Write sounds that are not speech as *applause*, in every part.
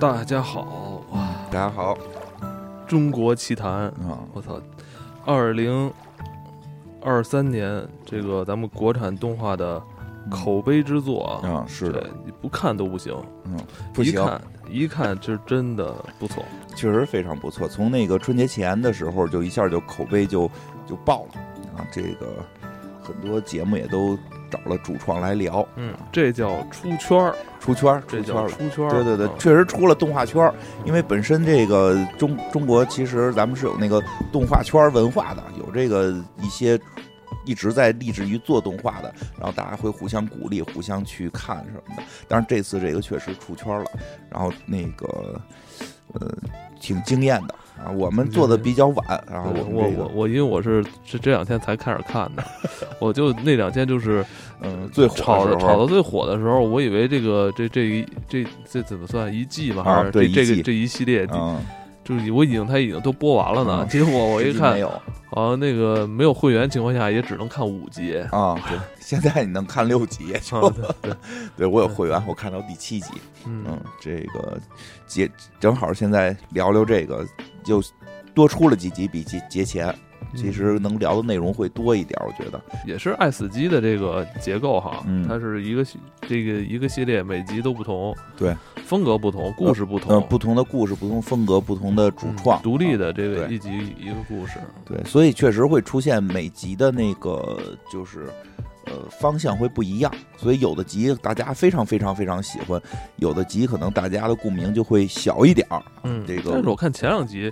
大家好，哇，大家好。中国奇谭，啊，我操，二零二三年这个咱们国产动画的口碑之作啊，啊，是的，，你不看都不行，嗯，不行，一看 *laughs* 一看这真的不错，确实非常不错。从那个春节前的时候，就一下就口碑就就爆了啊，这个很多节目也都找了主创来聊，嗯，这叫出圈儿，出圈儿，这叫出圈儿。出圈儿，对对对嗯，确实出了动画圈儿，因为本身这个中中国其实咱们是有那个动画圈儿文化的，有这个一些一直在立志于做动画的，然后大家会互相鼓励，互相去看什么的。但是这次这个确实出圈了，然后那个呃挺惊艳的啊，我们做的比较晚，然后我我我我，因为我是是这两天才开始看的，*laughs* 我就那两天就是嗯最火炒炒到最火的时候，我以为这个这这一这这怎么算一季吧？啊还是这这个这一系列，嗯，就是我已经他已经都播完了呢嗯。结果我 *laughs* 一看没，有好像那个没有会员情况下也只能看五集。啊，对，现在你能看六集对 *laughs* 对，我有会员，我看到第七集。嗯嗯，这个节正好现在聊聊这个，就多出了几集比节节前，其实能聊的内容会多一点，我觉得。也是爱死机的这个结构哈，嗯它是一个这个一个系列，每集都不同，对，风格不同，故事不同，呃，不同的故事、不同风格、不同的主嗯创，独立啊的这个一集一个故事。对，所以确实会出现每集的那个就是。呃，方向会不一样，所以有的集大家非常非常非常喜欢，有的集可能大家的共鸣就会小一点儿。嗯，这个但是我看前两集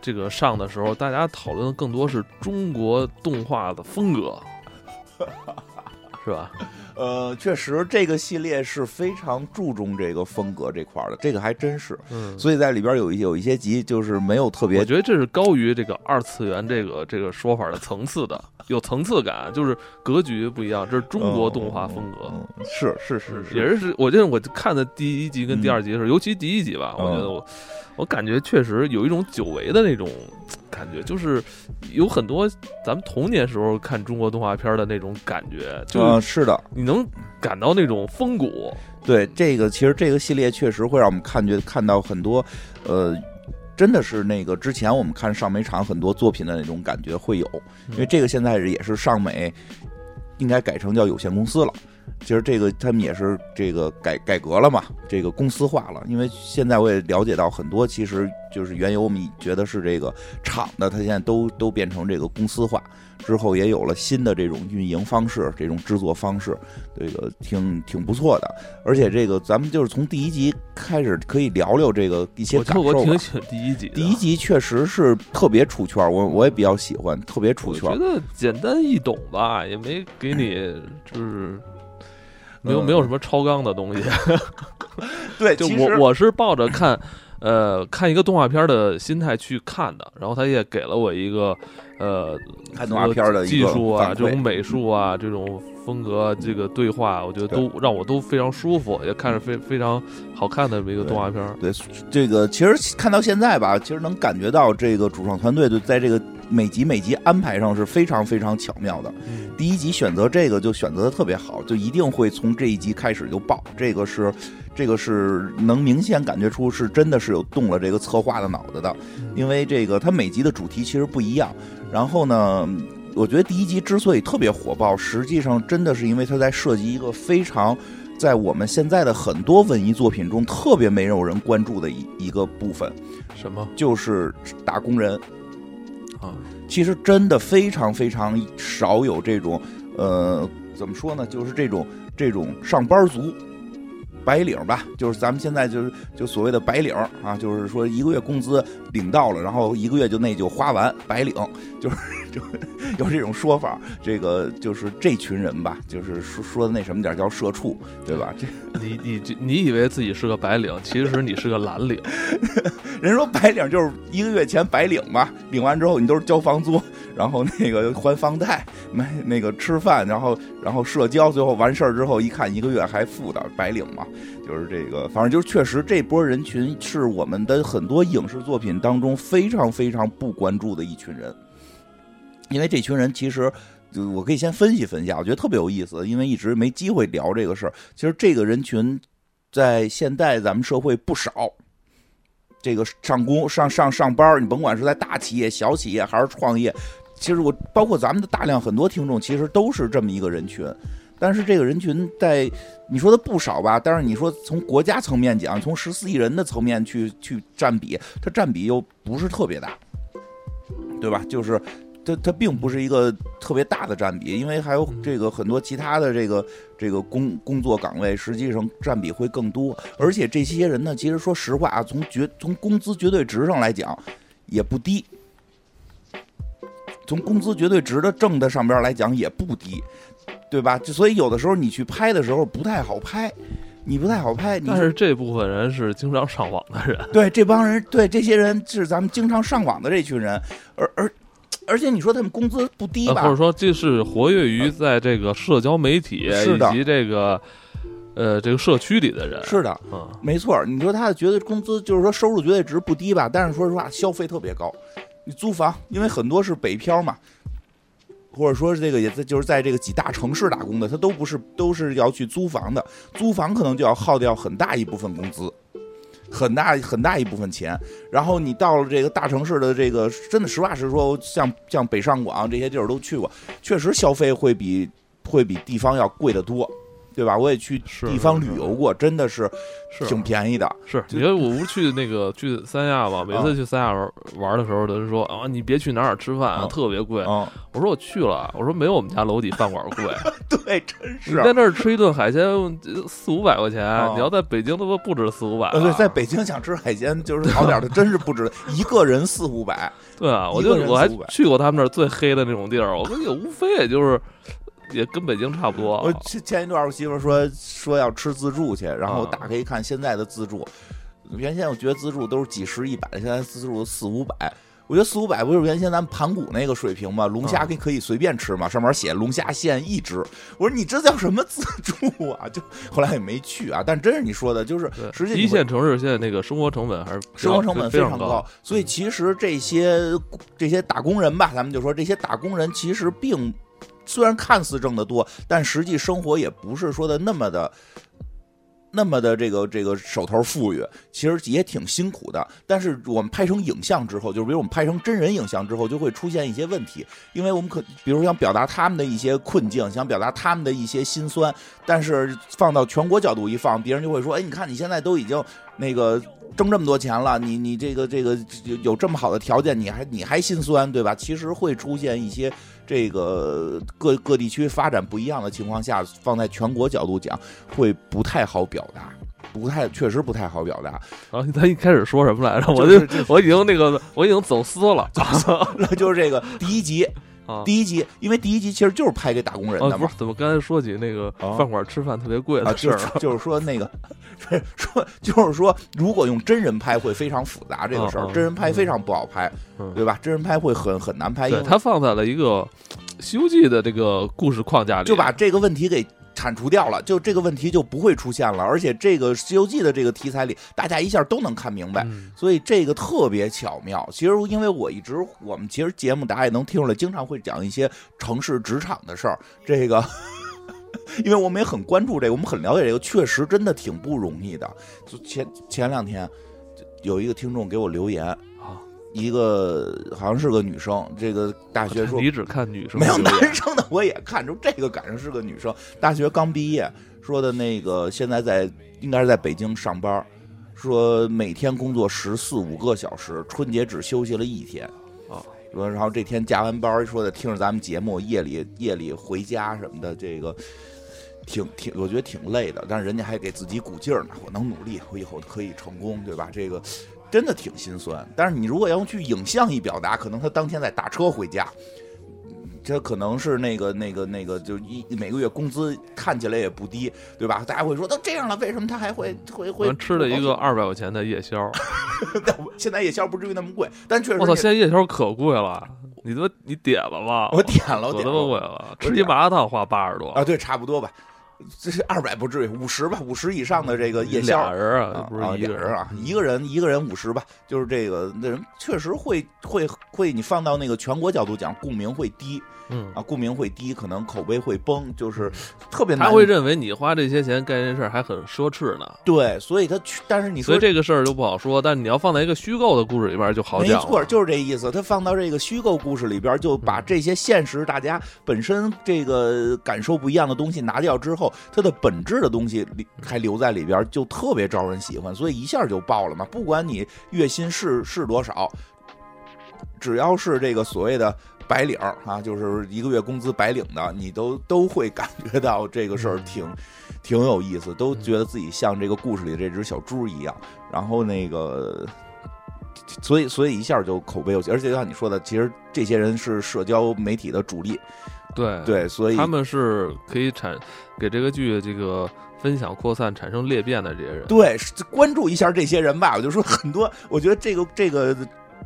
这个上的时候，大家讨论的更多是中国动画的风格，是吧？呃，确实这个系列是非常注重这个风格这块的，这个还真是。嗯，所以在里边有一有一些集就是没有特别我觉得这是高于这个二次元这个这个说法的层次的，*laughs* 有层次感，就是格局不一样，这是中国动画风格。嗯，是是是是，也是是，我记得我看的第一集跟第二集的时候，尤其第一集吧，嗯我觉得我，我感觉确实有一种久违的那种感觉，就是有很多咱们童年时候看中国动画片的那种感觉，就嗯，是是的，你能感到那种风骨。对这个其实这个系列确实会让我们看觉看到很多，呃。真的是那个之前我们看上美厂很多作品的那种感觉会有，因为这个现在也是上美，应该改成叫有限公司了。其实这个他们也是这个改改革了嘛，这个公司化了。因为现在我也了解到很多，其实就是原有我们觉得是这个厂的，它现在都都变成这个公司化之后，也有了新的这种运营方式，这种制作方式，这个挺挺不错的。而且这个咱们就是从第一集开始可以聊聊这个一些感受我挺。喜欢第一集，第一集确实是特别出圈，我我也比较喜欢，特别出圈我觉。得简单易懂吧，也没给你就是。没有嗯没有什么超纲的东西，*laughs* 对，就我我是抱着看，呃，看一个动画片的心态去看的，然后他也给了我一个，呃，看动画片的技术啊，这种美术啊，这种风格，这个对话，我觉得都让我都非常舒服，也看着非非常好看的一个动画片。对这个，其实看到现在吧，其实能感觉到这个主创团队就在这个每集每集安排上是非常非常巧妙的。嗯第一集选择这个就选择的特别好，就一定会从这一集开始就爆。这个是，这个是能明显感觉出是真的是有动了这个策划的脑子的，因为这个它每集的主题其实不一样。然后呢，我觉得第一集之所以特别火爆，实际上真的是因为它在涉及一个非常。在我们现在的很多文艺作品中，特别没有人关注的一一个部分，什么就是打工人。啊？其实真的非常非常少有这种，呃，怎么说呢？就是这种这种上班族。白领吧，就是咱们现在就是就所谓的白领啊，就是说一个月工资领到了，然后一个月就那就花完，白领。就是 *laughs* 就有这种说法。这个就是这群人吧，就是说说的那什么点儿叫社畜，对吧？这你你你以为自己是个白领，其实你是个蓝领。*laughs* 人说白领就是一个月前白领嘛，领完之后你都是交房租，然后那个还房贷，买那个吃饭，然后然后社交，最后完事儿之后一看一个月还负的白领嘛，就是这个，反正就是确实这波人群是我们的很多影视作品当中非常非常不关注的一群人，因为这群人其实。我可以先分析分析啊，我觉得特别有意思，因为一直没机会聊这个事儿。其实这个人群在现代咱们社会不少，这个上工上上上班，你甭管是在大企业、小企业还是创业，其实我包括咱们的大量很多听众，其实都是这么一个人群。但是这个人群在你说的不少吧，但是你说从国家层面讲，从十四亿人的层面去去占比，它占比又不是特别大，对吧？就是它它并不是一个特别大的占比，因为还有这个很多其他的这个这个工工作岗位，实际上占比会更多。而且这些人呢，其实说实话啊，从绝从工资绝对值上来讲也不低，从工资绝对值的挣的上边来讲也不低。对吧？就所以有的时候你去拍的时候不太好拍，你不太好拍。但是这部分人是经常上网的人，对这帮人，对这些人是咱们经常上网的这群人，而而而且你说他们工资不低吧？或者说这是活跃于在这个社交媒体以及这个呃这个社区里的人，是的，嗯，没错。你说他的绝对工资就是说收入绝对值不低吧？但是说实话，消费特别高。你租房，因为很多是北漂嘛。或者说是，这个也在就是在这个几大城市打工的，他都不是都是要去租房的，租房可能就要耗掉很大一部分工资，很大很大一部分钱。然后你到了这个大城市的这个，真的实话实说，像像北上广这些地儿都去过，确实消费会比会比地方要贵得多。对吧？我也去地方旅游过，真的是挺便宜的。是，你说我不是去那个去三亚吗？每次去三亚玩玩的时候，都是说啊，你别去哪儿特别贵，特别贵。我说我去了，我说没有我们家楼底饭馆贵。*laughs* 对，真是。你在那儿吃一顿海鲜四五百块钱，你要在北京，他妈不止四五百。对，在北京想吃海鲜就是好点 *laughs* 的，真是不止一个人四五百。对啊，我就我还去过他们那儿最黑的那种地儿，我跟你无非也就是。也跟北京差不多。我前前一段我媳妇说说要吃自助去，然后打开一看现在的自助，原先我觉得自助都是几十一百，现在自助四五百。我觉得四五百不就是原先咱们盘古那个水平吗？龙虾可以可以随便吃嘛，上面写龙虾限一只。我说你这叫什么自助啊？*laughs* 就后来也没去啊。但真是你说的，就是实际一线城市现在那个生活成本还是生活成本非常高，所以其实这些这些打工人吧，咱们就说这些打工人其实并。虽然看似挣得多，但实际生活也不是说的那么的，那么的这个这个手头富裕，其实也挺辛苦的。但是我们拍成影像之后，就是比如我们拍成真人影像之后，就会出现一些问题，因为我们可比如想表达他们的一些困境，想表达他们的一些心酸，但是放到全国角度一放，别人就会说：“哎，你看你现在都已经那个挣这么多钱了，你你这个这个有有这么好的条件，你还你还心酸，对吧？”其实会出现一些。这个各各地区发展不一样的情况下，放在全国角度讲，会不太好表达，不太确实不太好表达。然后他一开始说什么来着？我就我已经那个我已经走私了，那 *laughs* 就是这个第一集啊，第一集，因为第一集其实就是拍给打工人的嘛。怎么刚才说起那个饭馆吃饭特别贵的事儿？就是说那个 *laughs* 说就是说，如果用真人拍会非常复杂，这个事儿真人拍非常不好拍。对吧？真人拍会很很难拍，对，它放在了一个《西游记》的这个故事框架里，就把这个问题给铲除掉了，就这个问题就不会出现了。而且这个《西游记》的这个题材里，大家一下都能看明白，所以这个特别巧妙。其实，因为我一直我们其实节目大家也能听出来，经常会讲一些城市职场的事儿。这个，*laughs* 因为我们也很关注这个，我们很了解这个，确实真的挺不容易的。就前前两天有一个听众给我留言。一个好像是个女生，这个大学说你只看女生，没有男生的我也看，出这个赶上是个女生，大学刚毕业，说的那个现在在应该是在北京上班，说每天工作十四五个小时，春节只休息了一天啊，说然后这天加完班，说的听着咱们节目，夜里夜里回家什么的，这个挺挺我觉得挺累的，但是人家还给自己鼓劲儿呢，我能努力，我以后可以成功，对吧？这个。真的挺心酸，但是你如果要用去影像一表达，可能他当天在打车回家，这可能是那个那个那个，就一每个月工资看起来也不低，对吧？大家会说都这样了，为什么他还会会会吃了一个二百块钱的夜宵？*laughs* 现在夜宵不至于那么贵，但确实我操，现在夜宵可贵了，你都你点了吗？我点了，我他妈贵了，吃一麻辣烫花八十多啊，对，差不多吧。这 *laughs* 是二百不至于，五十吧，五十以上的这个夜宵俩人啊，啊不是一人啊，一个人一个人五十吧，就是这个那人确实会会会，你放到那个全国角度讲，共鸣会低嗯，啊，共鸣会低，可能口碑会崩，就是特别难。他会认为你花这些钱干这事儿还很奢侈呢，对，所以他去，但是你所说以这个事儿就不好说。但你要放在一个虚构的故事里边就好讲。没错，就是这意思。他放到这个虚构故事里边，就把这些现实大家本身这个感受不一样的东西拿掉之后，它的本质的东西还留在里边，就特别招人喜欢，所以一下就爆了嘛。不管你月薪是是多少，只要是这个所谓的。白领啊，就是一个月工资白领的，你都都会感觉到这个事儿挺挺有意思，都觉得自己像这个故事里这只小猪一样。然后那个，所以所以一下就口碑有，而且就像你说的，其实这些人是社交媒体的主力，对，对，所以他们是可以产给这个剧这个分享扩散产生裂变的这些人。对关注一下这些人吧。我就说很多，我觉得这个这个。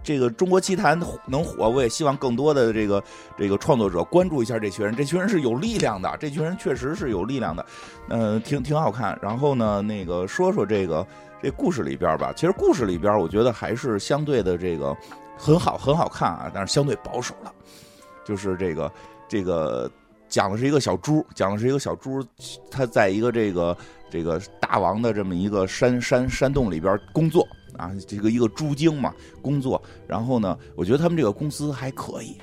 这个中国奇谭能火，我也希望更多的这个这个创作者关注一下这群人。这群人是有力量的，这群人确实是有力量的，嗯、挺挺好看。然后呢，那个说说这个这故事里边吧，其实故事里边我觉得还是相对的这个很好很好看啊，但是相对保守了。就是这个这个讲的是一个小猪，讲的是一个小猪，他在一个这个这个大王的这么一个山山山洞里边工作啊，这个一个猪精嘛工作。然后呢，我觉得他们这个公司还可以，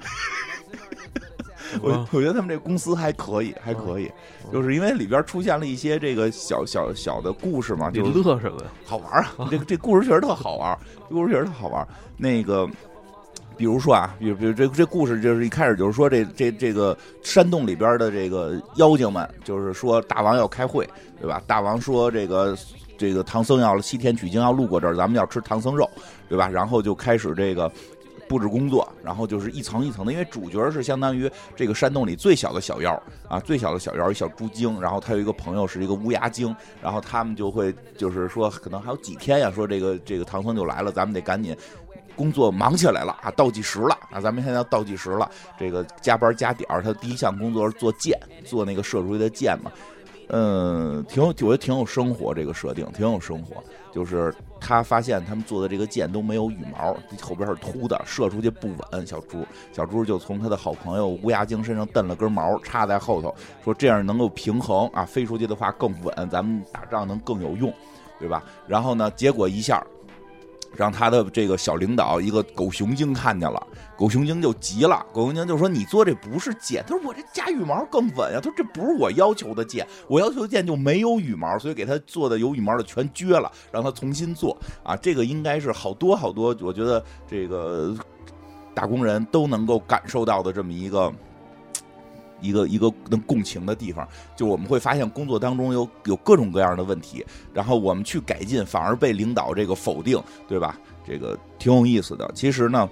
*laughs* 我啊我觉得他们这公司还可以，还可以，就是因为里边出现了一些这个小小小的故事嘛，你就乐什么呀？好玩啊！*laughs* 这个这故事确实特好玩，这故事确实特好玩。那个，比如说啊，比如比如这这故事就是一开始就是说这这这个山洞里边的这个妖精们，就是说大王要开会，对吧？大王说这个这个唐僧要西天取经要路过这儿，咱们要吃唐僧肉，对吧？然后就开始这个。布置工作，然后就是一层一层的，因为主角是相当于这个山洞里最小的小妖啊，最小的小妖，一小猪精，然后他有一个朋友是一个乌鸦精，然后他们就会就是说，可能还有几天呀，说这个这个唐僧就来了，咱们得赶紧工作忙起来了啊，倒计时了啊，咱们现在要倒计时了，这个加班加点儿，他第一项工作是做箭，做那个射出去的箭嘛，嗯，挺有，我觉得挺有生活，这个设定挺有生活，就是他发现他们做的这个箭都没有羽毛，后边是秃的，射出去不稳。小猪，小猪就从他的好朋友乌鸦精身上蹬了根毛，插在后头，说这样能够平衡啊，飞出去的话更稳，咱们打仗能更有用，对吧？然后呢，结果一下。让他的这个小领导一个狗熊精看见了，狗熊精就急了，狗熊精就说：“你做这不是箭。”他说：“我这加羽毛更稳呀。”他说：“这不是我要求的箭，我要求的箭就没有羽毛，所以给他做的有羽毛的全撅了，让他重新做啊。”这个应该是好多好多，我觉得这个打工人都能够感受到的这么一个。一个一个能共情的地方，就是我们会发现工作当中有有各种各样的问题，然后我们去改进，反而被领导这个否定，对吧？这个挺有意思的。其实呢，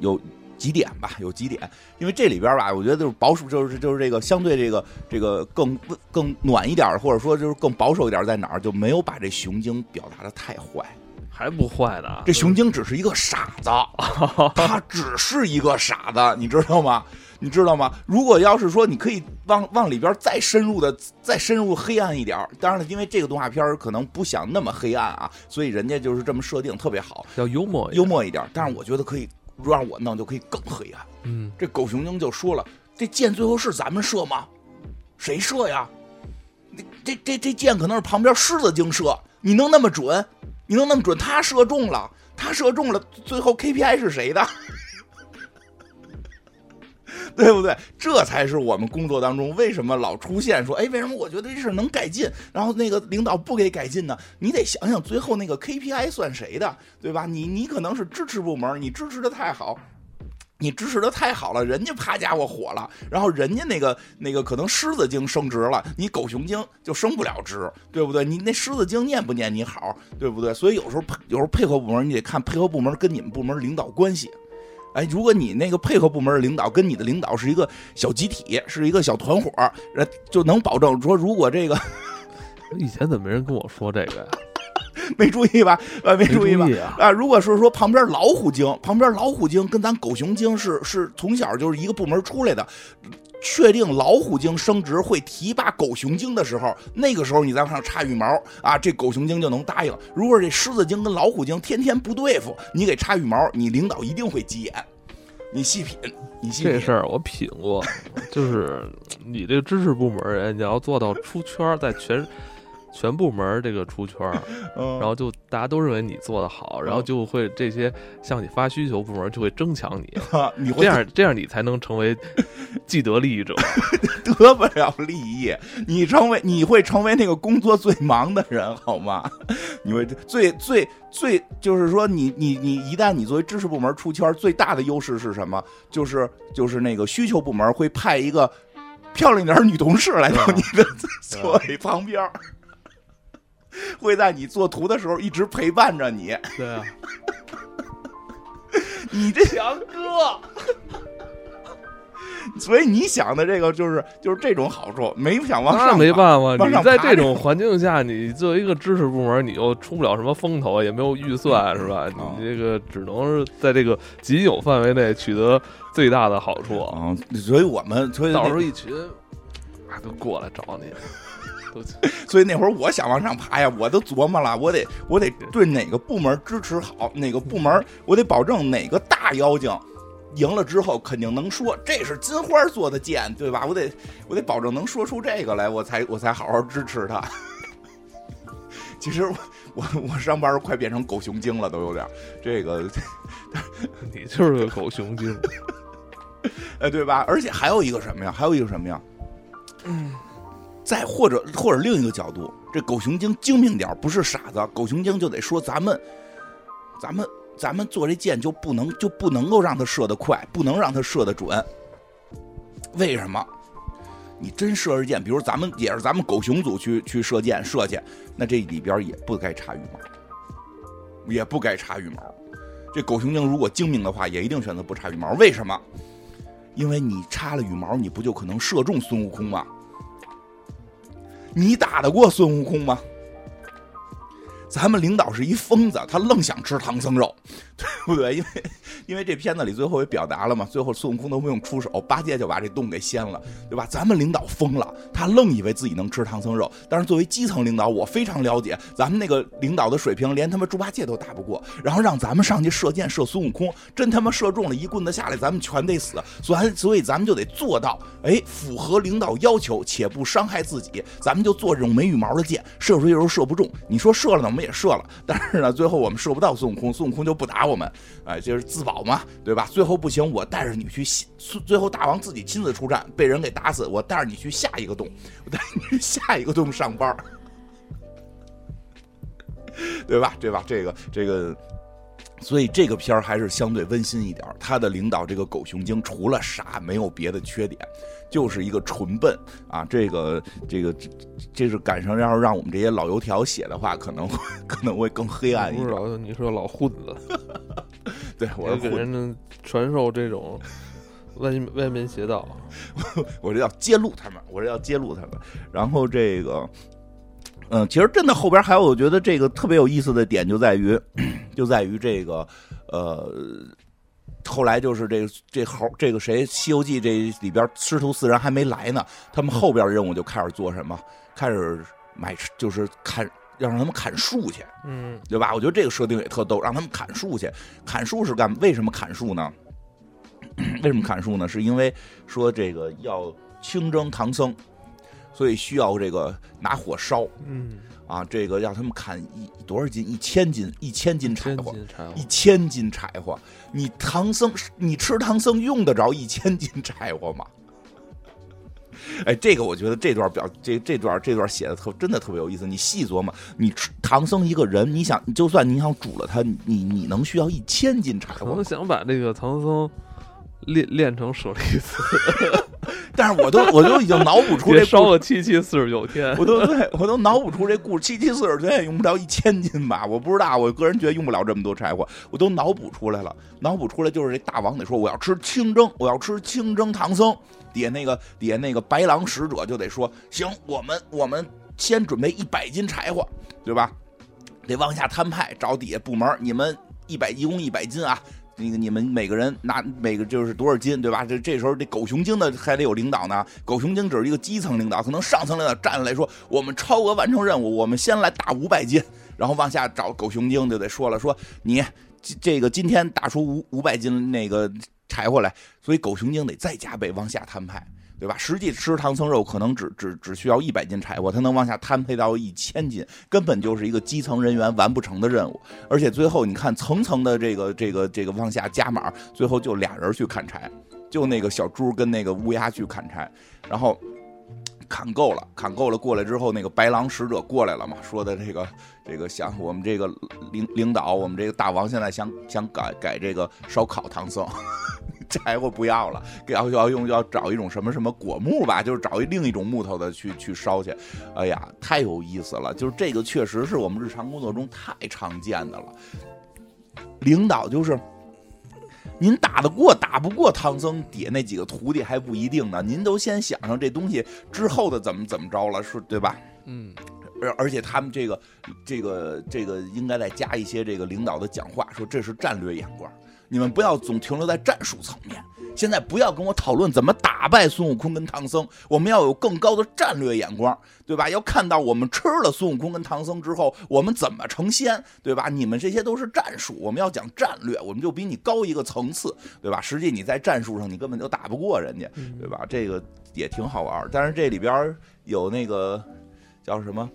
有几点吧，有几点，因为这里边吧，我觉得就是保守，就是就是这个相对这个这个更更暖一点，或者说就是更保守一点，在哪儿就没有把这熊精表达的太坏。还不坏呢？这熊精只是一个傻子，*laughs* 他只是一个傻子，你知道吗？你知道吗？如果要是说你可以往往里边再深入的、再深入黑暗一点，当然了，因为这个动画片可能不想那么黑暗啊，所以人家就是这么设定特别好，要幽默幽默一点。但是我觉得可以让我弄就可以更黑暗。嗯，这狗熊精就说了：“这箭最后是咱们射吗？谁射呀？这这这箭可能是旁边狮子精射，你能那么准？你能那么准？他射中了，他射中了，最后 KPI 是谁的？” *laughs* 对不对？这才是我们工作当中为什么老出现说，哎，为什么我觉得这事能改进，然后那个领导不给改进呢？你得想想最后那个 KPI 算谁的，对吧？你你可能是支持部门，你支持的太好。你支持的太好了，人家啪家伙火了，然后人家那个那个可能狮子精升职了，你狗熊精就升不了职，对不对？你那狮子精念不念你好，对不对？所以有时候有时候配合部门，你得看配合部门跟你们部门领导关系。哎，如果你那个配合部门的领导跟你的领导是一个小集体，是一个小团伙，就能保证说，如果这个 *laughs* 以前怎么没人跟我说这个 *laughs* 呀？没注意吧？啊，没注意吧？啊，啊，如果是说旁边老虎精，旁边老虎精跟咱狗熊精是是从小就是一个部门出来的，确定老虎精升职会提拔狗熊精的时候，那个时候你再往上插羽毛啊，这狗熊精就能答应。如果这狮子精跟老虎精天天不对付，你给插羽毛，你领导一定会急眼。你细品，你细品这事儿我品过，*laughs* 就是你这知识部门人，你要做到出圈，在全全部门这个出圈 *laughs* 然后就大家都认为你做的好，然后就会这些向你发需求部门就会争抢你，*laughs* 啊你会这样这样你才能成为 *laughs* 既得利益者。得不了利益，你成为你会成为那个工作最忙的人，好吗？你会最最最就是说你你你一旦你作为知识部门出圈，最大的优势是什么？就是就是那个需求部门会派一个漂亮点儿女同事来到你的座位旁边儿。会在你做图的时候一直陪伴着你，*laughs* 对啊，*laughs* 你这强哥，所以你想的这个就是就是这种好处，没想往上没办法，你在这种。种 *laughs* 环境下，你作为一个知识部门，你又出不了什么风头，也没有预算，是吧？哦。你这个只能是在这个仅有范围内取得最大的好处。啊、所以我们所以到时候一群啊都过来找你，都 *laughs* 所以那会儿我想往上爬呀，我都琢磨了，我得我得对哪个部门支持好，哪个部门我得保证哪个大妖精赢了之后肯定能说这是金花做的剑，对吧？我得我得保证能说出这个来，我才我才好好支持他。*laughs* 其实我我我上班快变成狗熊精了，都有点这个，*laughs* 你就是个狗熊精。哎，对吧？而且还有一个什么呀？还有一个什么呀？再或者或者另一个角度，这狗熊精精明点不是傻子，狗熊精就得说咱们，咱们咱们做这箭就不能就不能够让它射得快，不能让它射得准。为什么？你真射着箭，比如咱们也是咱们狗熊组去去射箭射去，那这里边也不该插羽毛，也不该插羽毛。这狗熊精如果精明的话，也一定选择不插羽毛。为什么？因为你插了羽毛，你不就可能射中孙悟空吗？你打得过孙悟空吗？咱们领导是一疯子，他愣想吃唐僧肉，对不对？因为因为这片子里最后也表达了嘛，最后孙悟空都不用出手，八戒就把这洞给掀了，对吧？咱们领导疯了，他愣以为自己能吃唐僧肉，但是作为基层领导，我非常了解咱们那个领导的水平，连他妈猪八戒都打不过，然后让咱们上去射箭射孙悟空，真他妈射中了，一棍子下来，咱们全得死。所以所以咱们就得做到，哎，符合领导要求且不伤害自己，咱们就做这种没羽毛的箭，射出去的时候射不中。你说射了呢，我们也射了，但是呢，最后我们射不到孙悟空，孙悟空就不打我们，哎，就是自自保嘛，对吧？最后不行，我带着你去下，最后大王自己亲自出战，被人给打死，我带着你去下一个洞，我带你去下一个洞上班，对吧？对吧？这个这个。所以这个片儿还是相对温馨一点。他的领导这个狗熊精除了傻没有别的缺点，就是一个纯笨啊。这个这个这是赶上要是让我们这些老油条写的话，可能会 *laughs* 可能会更黑暗一不是点。你说老混子，对，我给人传授这种歪歪门邪道。*laughs* 我这要揭露他们，我这要揭露他们。然后这个。嗯，其实真的后边还有，我觉得这个特别有意思的点就在于，*clears throat* 就在于这个，呃，后来就是这个这猴这个谁，《西游记》这里边师徒四人还没来呢，他们后边任务就开始做什么？开始买，就是砍，要让他们砍树去，嗯，对吧？我觉得这个设定也特逗，让他们砍树去。砍树是干？为什么砍树呢？*clears throat* 为什么砍树呢？是因为说这个要清蒸唐僧，所以需要这个拿火烧。嗯，啊，这个让他们砍一多少斤？一千斤，一千斤柴火，斤柴火一，千斤柴火。你唐僧，你吃唐僧用得着一千斤柴火吗？哎，这个我觉得这段表这这段这段写的特真的特别有意思。你细琢磨，你吃唐僧一个人，你想就算你想煮了他，你你能需要一千斤柴火可能？想把这个唐僧练练成舍利子，*laughs* 但是我都我都已经脑补出这烧故事，个七七四十九天。我都对我都脑补出这故事，七七四十九天也用不了一千斤吧？我不知道，我个人觉得用不了这么多柴火，我都脑补出来了。脑补出来就是这大王得说我要吃清蒸，我要吃清蒸唐僧。底下那个底下那个白狼使者就得说行，我们我们先准备一百斤柴火，对吧？得往下摊派，找底下部门，你们一百一共一百斤啊。那个你们每个人拿每个就是多少斤，对吧？这这时候这狗熊精的还得有领导呢。狗熊精只是一个基层领导，可能上层领导站来说，我们超额完成任务，我们先来打五百斤，然后往下找狗熊精就得说了，说你这个今天打出五五百斤那个柴火来，所以狗熊精得再加倍往下摊派。对吧？实际吃唐僧肉可能只只只需要一百斤柴火，他能往下摊配到一千斤，根本就是一个基层人员完不成的任务。而且最后你看层层的这个这个这个往下加码，最后就俩人去砍柴，就那个小猪跟那个乌鸦去砍柴，然后砍够了，砍够了过来之后，那个白狼使者过来了嘛，说的这个这个想我们这个领领导，我们这个大王现在想想改改这个烧烤唐僧。*laughs* 柴火不要了，要要用要找一种什么什么果木吧，就是找一另一种木头的去去烧去。哎呀，太有意思了！就是这个确实是我们日常工作中太常见的了。领导就是，您打得过打不过唐僧底下那几个徒弟还不一定呢。您都先想想这东西之后的怎么怎么着了，是对吧？嗯。而而且他们这个这个这个应该再加一些这个领导的讲话，说这是战略眼光。你们不要总停留在战术层面，现在不要跟我讨论怎么打败孙悟空跟唐僧，我们要有更高的战略眼光，对吧？要看到我们吃了孙悟空跟唐僧之后，我们怎么成仙，对吧？你们这些都是战术，我们要讲战略，我们就比你高一个层次，对吧？实际你在战术上你根本就打不过人家，对吧？这个也挺好玩，但是这里边有那个叫什么？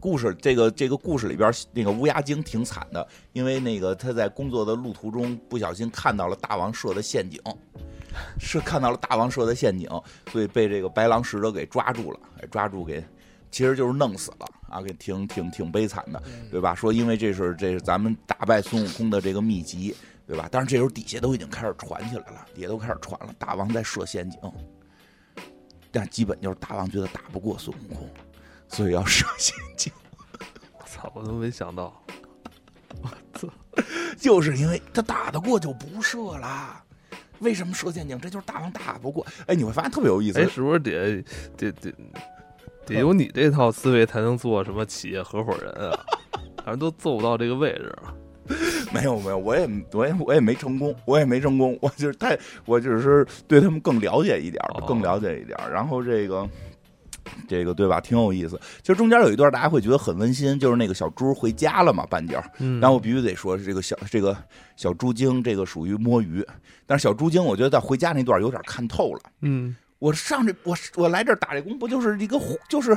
故事这个这个故事里边，那个乌鸦精挺惨的，因为那个他在工作的路途中不小心看到了大王设的陷阱，是看到了大王设的陷阱，所以被这个白狼使者给抓住了，抓住给，其实就是弄死了啊，给挺挺挺悲惨的，对吧？说因为这是这是咱们打败孙悟空的这个秘籍，对吧？但是这时候底下都已经开始传起来了，底下都开始传了，大王在设陷阱，但基本就是大王觉得打不过孙悟空。所以要设陷阱，我 *laughs* 操！我都没想到，我操！*laughs* 就是因为他打得过就不设啦，为什么设陷阱？这就是大王打不过。哎，你会发现特别有意思。哎，是不是得得得得有你这套思维才能做什么企业合伙人啊？反正都做不到这个位置。*laughs* 没有没有，我也我也我也没成功，我也没成功。我就是太，我只是对他们更了解一点，更了解一点。然后这个。这个对吧？挺有意思。其实中间有一段大家会觉得很温馨，就是那个小猪回家了嘛，半截儿。然后我必须得说，这个小这个小猪精，这个属于摸鱼。但是小猪精，我觉得在回家那段有点看透了。嗯，我上这我我来这打这工，不就是一个就是。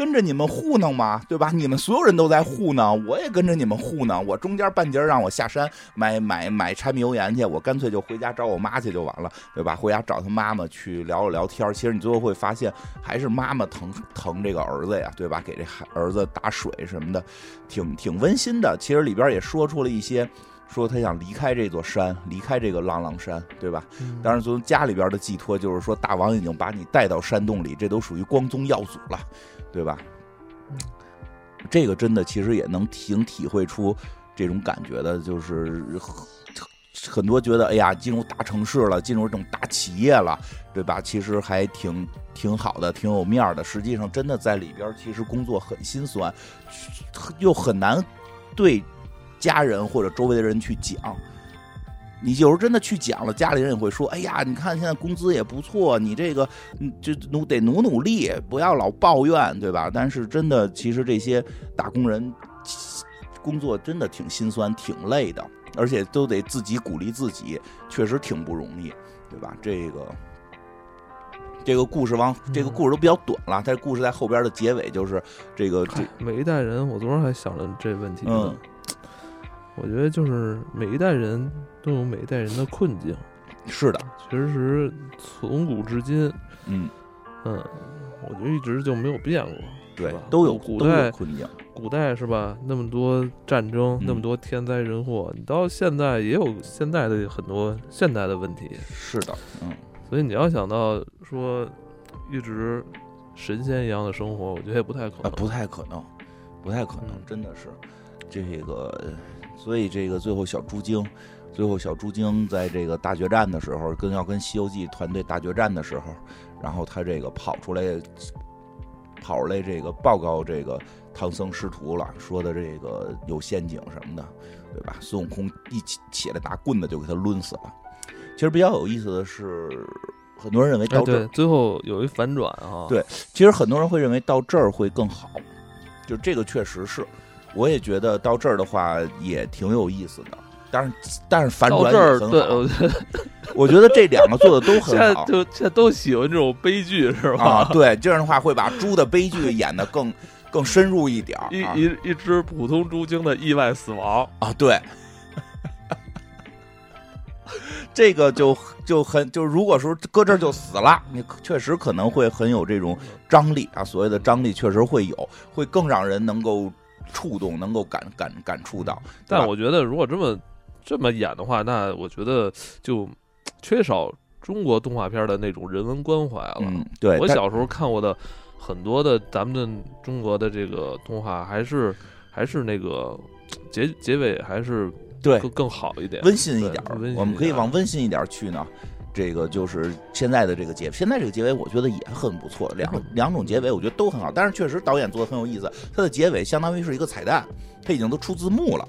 跟着你们糊弄嘛，对吧？你们所有人都在糊弄，我也跟着你们糊弄。我中间半截让我下山买买买柴米油盐去，我干脆就回家找我妈去就完了，对吧？回家找他妈妈去聊了聊天。其实你最后会发现，还是妈妈疼疼这个儿子呀，对吧？给这孩儿子打水什么的，挺挺温馨的。其实里边也说出了一些，说他想离开这座山，离开这个浪浪山，对吧？当然，从家里边的寄托就是说，大王已经把你带到山洞里，这都属于光宗耀祖了。对吧？这个真的其实也能挺体会出这种感觉的，就是很多觉得哎呀，进入大城市了，进入这种大企业了，对吧？其实还挺挺好的，挺有面的。实际上，真的在里边，其实工作很心酸，又很难对家人或者周围的人去讲。你有时候真的去讲了，家里人也会说：“哎呀，你看现在工资也不错，你这个就努得努努力，不要老抱怨，对吧？”但是真的，其实这些打工人工作真的挺心酸、挺累的，而且都得自己鼓励自己，确实挺不容易，对吧？这个这个故事往这个故事都比较短了，但是故事在后边的结尾就是这个这每一代人，我昨儿还想了这问题呢。我觉得就是每一代人都有每一代人的困境，是的，其实从古至今，嗯。嗯，我觉得一直就没有变过，对，都有古代困境，古代是吧？那么多战争，那么多天灾人祸，你到现在也有现在的很多现代的问题，是的，嗯，所以你要想到说一直神仙一样的生活，我觉得也不太可能，不太可能，不太可能，真的是。这个。所以这个最后小猪精，最后小猪精在这个大决战的时候，跟要跟《西游记》团队大决战的时候，然后他这个跑出来，跑出来这个报告这个唐僧师徒了，说的这个有陷阱什么的，对吧？孙悟空一起起来拿棍子就给他抡死了。其实比较有意思的是，很多人认为到这儿，最后有一反转啊。对，其实很多人会认为到这儿会更好，就这个确实是，我也觉得到这儿的话也挺有意思的。但是但是反转也很好，我觉得 *laughs* 我觉得这两个做的都很好。*laughs* 现在就现在都喜欢这种悲剧是吧？啊，对，这样的话会把猪的悲剧演得更 *laughs* 更深入一点。一一一只普通猪精的意外死亡啊，对，这个就就很就如果说搁这就死了，你确实可能会很有这种张力啊。所谓的张力确实会有，会更让人能够触动，能够感感感触到。但我觉得如果这么。这么演的话，那我觉得就缺少中国动画片的那种人文关怀了。嗯，对我小时候看过的很多的咱们的中国的这个动画，还是还是那个结结尾还是对更更好一点，温馨一点。我们可以往温馨一点去呢。这个就是现在的这个结，现在这个结尾我觉得也很不错。两两种结尾我觉得都很好，但是确实导演做的很有意思。它的结尾相当于是一个彩蛋，它已经都出字幕了。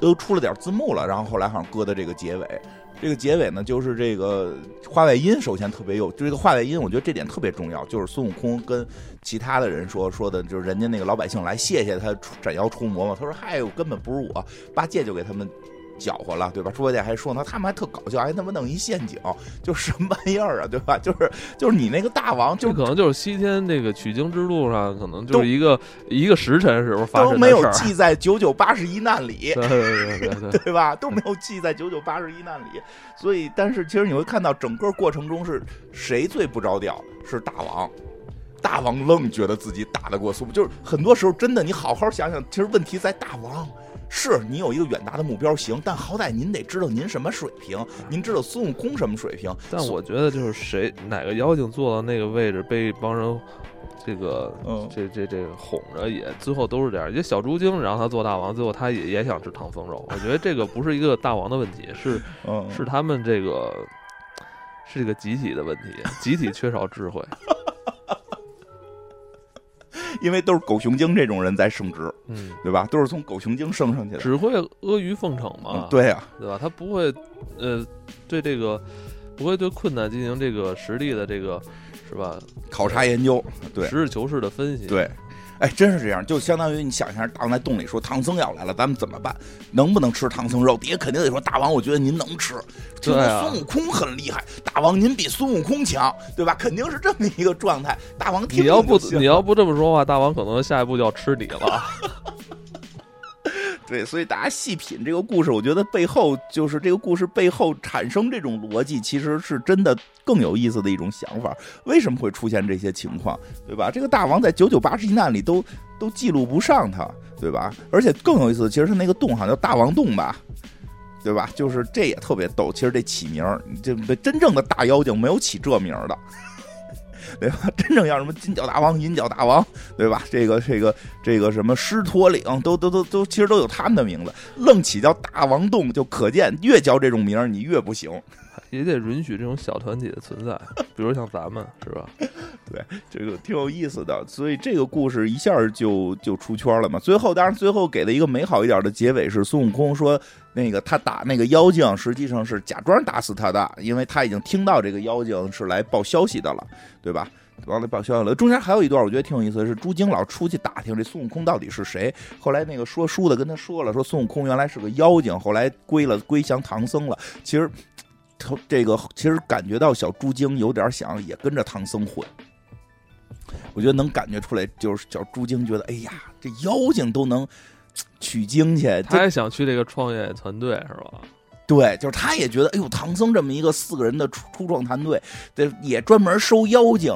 都出了点字幕了，然后后来好像搁的这个结尾，这个结尾呢，就是这个话外音，首先特别有，就这个话外音，我觉得这点特别重要，就是孙悟空跟其他的人说说的，就是人家那个老百姓来谢谢他斩妖除魔嘛，他说嗨，根本不是我，八戒就给他们。搅和了，对吧？猪八戒还说呢，他们还特搞笑，还他妈弄一陷阱，就什么玩意儿啊，对吧？就是就是你那个大王，就可能就是西天那个取经之路上，可能就是一个一个时辰时候发生的都没有记在九九八十一难里，对对对对，对吧？都没有记在九九八十一难里，所以，但是其实你会看到整个过程中是谁最不着调？是大王，大王愣觉得自己打得过苏，就是很多时候真的，你好好想想，其实问题在大王。是你有一个远大的目标行，但好歹您得知道您什么水平，您知道孙悟空什么水平。但我觉得就是谁哪个妖精坐到那个位置，被一帮人这个这这这哄着，也最后都是这样。一个小猪精，然后他做大王，最后他也也想吃唐僧肉。*laughs* 我觉得这个不是一个大王的问题，是是他们这个是一个集体的问题，集体缺少智慧。*laughs* 因为都是狗熊精这种人在升职，嗯，对吧？都是从狗熊精升上去的，只会阿谀奉承嘛？对呀，对吧？他不会，呃，对这个不会对困难进行这个实力的这个是吧？考察研究，对，实事求是的分析，对。哎，真是这样，就相当于你想象，大王在洞里说唐僧要来了，咱们怎么办？能不能吃唐僧肉？底下肯定得说大王，我觉得您能吃。对孙悟空很厉害，大王您比孙悟空强，对吧？肯定是这么一个状态。大王，你要不你要不这么说话，大王可能下一步就要吃你了。*laughs* 对，所以大家细品这个故事，我觉得背后就是这个故事背后产生这种逻辑，其实是真的更有意思的一种想法。为什么会出现这些情况，对吧？这个大王在九九八十一难里都都记录不上他，对吧？而且更有意思，其实他那个洞好像叫大王洞吧，对吧？就是这也特别逗。其实这起名儿，这真正的大妖精没有起这名的。对吧？*laughs* 真正要什么金角大王、银角大王，对吧？这个、这个、这个什么狮驼岭，都都都都，其实都有他们的名字。愣起叫大王洞，就可见越叫这种名儿，你越不行。也得允许这种小团体的存在，比如像咱们，是吧？*laughs* 对，这个挺有意思的。所以这个故事一下就就出圈了嘛。最后，当然最后给了一个美好一点的结尾，是孙悟空说。那个他打那个妖精，实际上是假装打死他的，因为他已经听到这个妖精是来报消息的了，对吧？完了报消息了。中间还有一段，我觉得挺有意思的是，朱晶老出去打听这孙悟空到底是谁。后来那个说书的跟他说了，说孙悟空原来是个妖精，后来归了归降唐僧了。其实，他这个其实感觉到小猪精有点想也跟着唐僧混。我觉得能感觉出来，就是小猪精觉得，哎呀，这妖精都能。取经去，他也想去这个创业团队，是吧？对，就是他也觉得，哎呦，唐僧这么一个四个人的初初创团队，这也专门收妖精，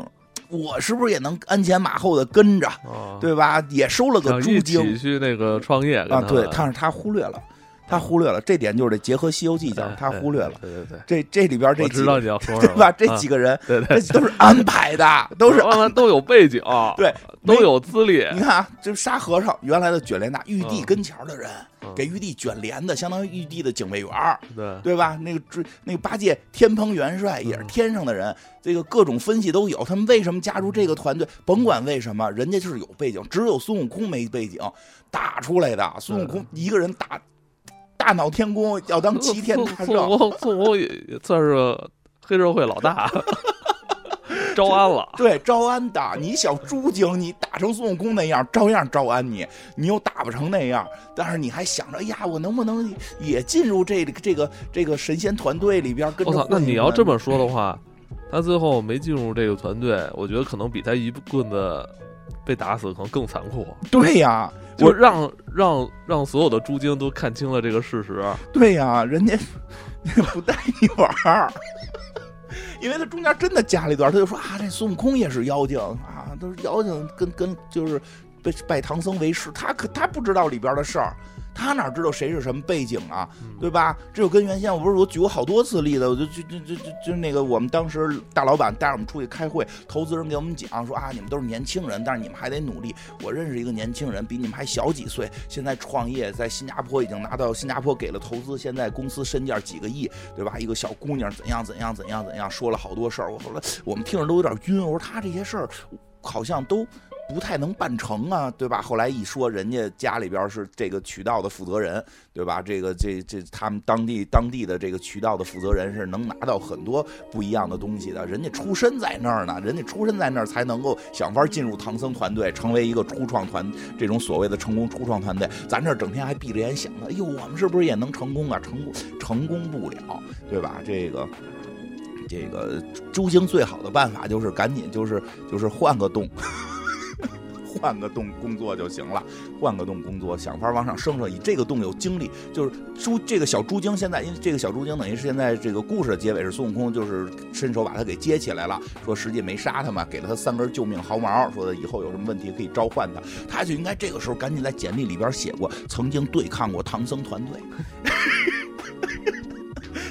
我是不是也能鞍前马后的跟着，对吧？也收了个猪精去那个创业啊？对，但是他忽略了，他忽略了这点，就是得结合《西游记》讲，他忽略了。对对对，这这里边这知道你要说什么，对吧？这几个人，对对，都是安排的，*laughs* 都是都有背景，*laughs* 对，都有资历。你看啊，这沙和尚原来的卷帘大玉帝跟前的人，给玉帝卷帘的，相当于玉帝的警卫员，对对吧？那个那个八戒天蓬元帅也是天上的人，这个各种分析都有。他们为什么加入这个团队？甭管为什么，人家就是有背景，只有孙悟空没背景，打出来的。孙悟空一个人打。大闹天宫要当齐天大圣，孙悟空孙悟空也算是黑社会老大，招安了。对，招安的。你小猪精，你打成孙悟空那样，照样招安你。你又打不成那样，但是你还想着，哎呀，我能不能也进入这个这个这个神仙团队里边？跟我操，那你要这么说的话，他最后没进入这个团队，我觉得可能比他一棍子被打死可能更残酷。对呀。我让让让所有的猪精都看清了这个事实。对呀，人家 *laughs* 不带你玩儿，因为他中间真的加了一段，他就说啊，这孙悟空也是妖精啊，都是妖精，跟跟就是拜拜唐僧为师，他可他不知道里边的事儿。他哪知道谁是什么背景啊，对吧？这就跟原先我不是我举过好多次例子，我就就就就就就那个我们当时大老板带着我们出去开会，投资人给我们讲说啊，你们都是年轻人，但是你们还得努力。我认识一个年轻人，比你们还小几岁，现在创业在新加坡已经拿到新加坡给了投资，现在公司身价几个亿，对吧？一个小姑娘怎样怎样怎样怎样，说了好多事儿。我后来我们听着都有点晕。我说他这些事儿好像都。不太能办成啊，对吧？后来一说，人家家里边是这个渠道的负责人，对吧？这个这这他们当地当地的这个渠道的负责人是能拿到很多不一样的东西的。人家出身在那儿呢，人家出身在那儿才能够想法进入唐僧团队，成为一个初创团这种所谓的成功初创团队。咱这整天还闭着眼想着，哎呦，我们是不是也能成功啊？成功成功不了，对吧？这个这个朱星最好的办法就是赶紧就是就是换个洞。换个洞工作就行了，换个洞工作，想法往上升升。以这个洞有精力，就是猪这个小猪精现在，因为这个小猪精等于是现在这个故事的结尾是孙悟空就是伸手把他给接起来了，说实际没杀他嘛，给了他三根救命毫毛，说的以后有什么问题可以召唤他，他就应该这个时候赶紧在简历里边写过曾经对抗过唐僧团队，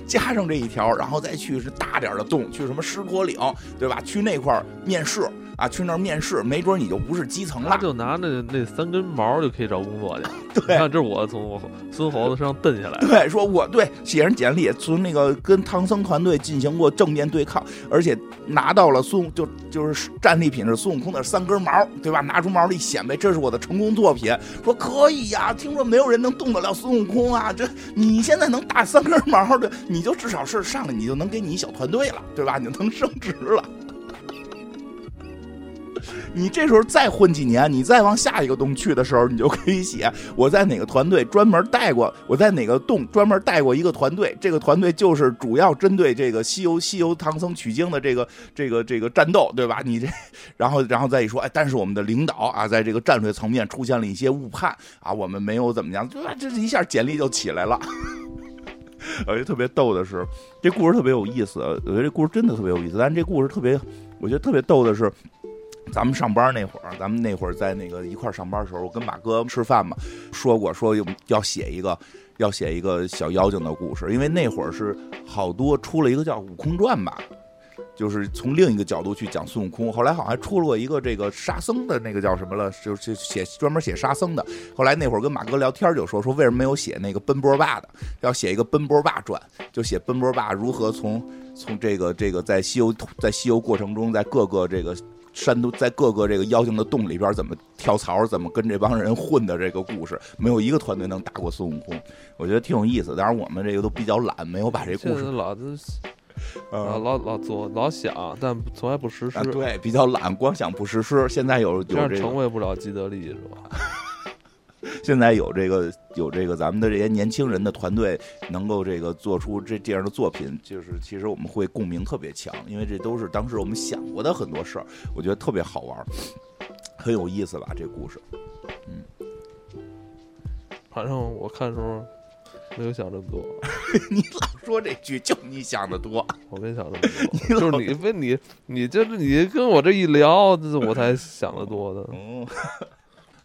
加上这一条，然后再去是大点的洞，去什么狮驼岭，对吧？去那块面试。啊，去那儿面试，没准你就不是基层了。他就拿那那三根毛就可以找工作去。*laughs* 对，看这是我从孙猴子身上蹬下来。对，说我对写上简历，从那个跟唐僧团队进行过正面对抗，而且拿到了孙就就是战利品是孙悟空的三根毛，对吧？拿出毛来显摆，这是我的成功作品。说可以呀，听说没有人能动得了孙悟空啊，这你现在能打三根毛的，你就至少是上来你就能给你一小团队了，对吧？你就能升职了。*laughs* 你这时候再混几年，你再往下一个洞去的时候，你就可以写我在哪个团队专门带过，我在哪个洞专门带过一个团队，这个团队就是主要针对这个西游西游唐僧取经的这个这个这个战斗，对吧？你这，然后然后再一说，哎，但是我们的领导啊，在这个战略层面出现了一些误判啊，我们没有怎么样，就？这一下简历就起来了。*laughs* 我觉得特别逗的是，这故事特别有意思，我觉得这故事真的特别有意思，但是这故事特别，我觉得特别逗的是。咱们上班那会儿，咱们那会儿在那个一块儿上班的时候，我跟马哥吃饭嘛，说过说要写一个，要写一个小妖精的故事，因为那会儿是好多出了一个叫《悟空传》吧，就是从另一个角度去讲孙悟空。后来好像还出了过一个这个沙僧的那个叫什么了，就是写专门写沙僧的。后来那会儿跟马哥聊天就说说为什么没有写那个奔波霸的，要写一个奔波霸传，就写奔波霸如何从从这个这个在西游在西游过程中，在各个这个。山都在各个这个妖精的洞里边怎么跳槽，怎么跟这帮人混的这个故事，没有一个团队能打过孙悟空，我觉得挺有意思。当然我们这个都比较懒，没有把这故事 *laughs* 老呃老老做老想，但从来不实施。对，比较懒，光想不实施。现在有有这成为不了既得利益是吧？*laughs* 现在有这个有这个咱们的这些年轻人的团队能够这个做出这这样的作品，就是其实我们会共鸣特别强，因为这都是当时我们想过的很多事儿，我觉得特别好玩，很有意思吧？这故事，嗯，反正我看时候没有想这么多。*laughs* 你老说这句，就你想的多，*laughs* 我没想这么多，*laughs* 就是你非你你就是你跟我这一聊，我才想的多的。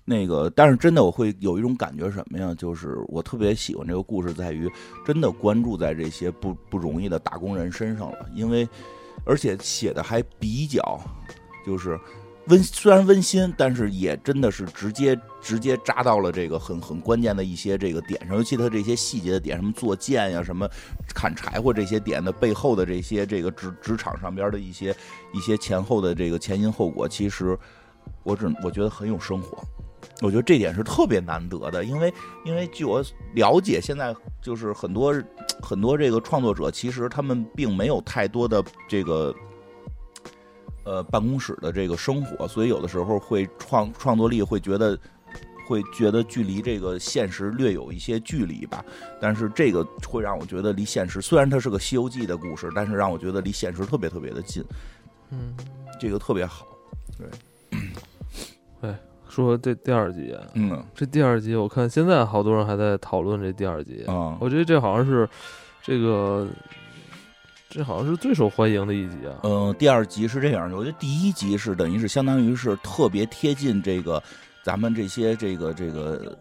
那个，但是真的我会有一种感觉什么呀？就是我特别喜欢这个故事，在于真的关注在这些不不容易的打工人身上了，因为而且写的还比较就是。温虽然温馨，但是也真的是直接直接扎到了这个很很关键的一些这个点上，尤其他这些细节的点，什么做剑呀，什么砍柴火这些点的背后的这些这个职职场上边的一些一些前后的这个前因后果，其实我只我觉得很有生活，我觉得这点是特别难得的，因为因为据我了解，现在就是很多很多这个创作者，其实他们并没有太多的这个。呃，办公室的这个生活，所以有的时候会创创作力会觉得，会觉得距离这个现实略有一些距离吧。但是这个会让我觉得离现实，虽然它是个《西游记》的故事，但是让我觉得离现实特别特别的近。嗯，这个特别好。对，哎，说这第二集，嗯，这第二集我看现在好多人还在讨论这第二集啊，我觉得这好像是这个。这好像是最受欢迎的一集啊。嗯，第二集是这样的，我觉得第一集是等于是相当于是特别贴近这个咱们这些这个这个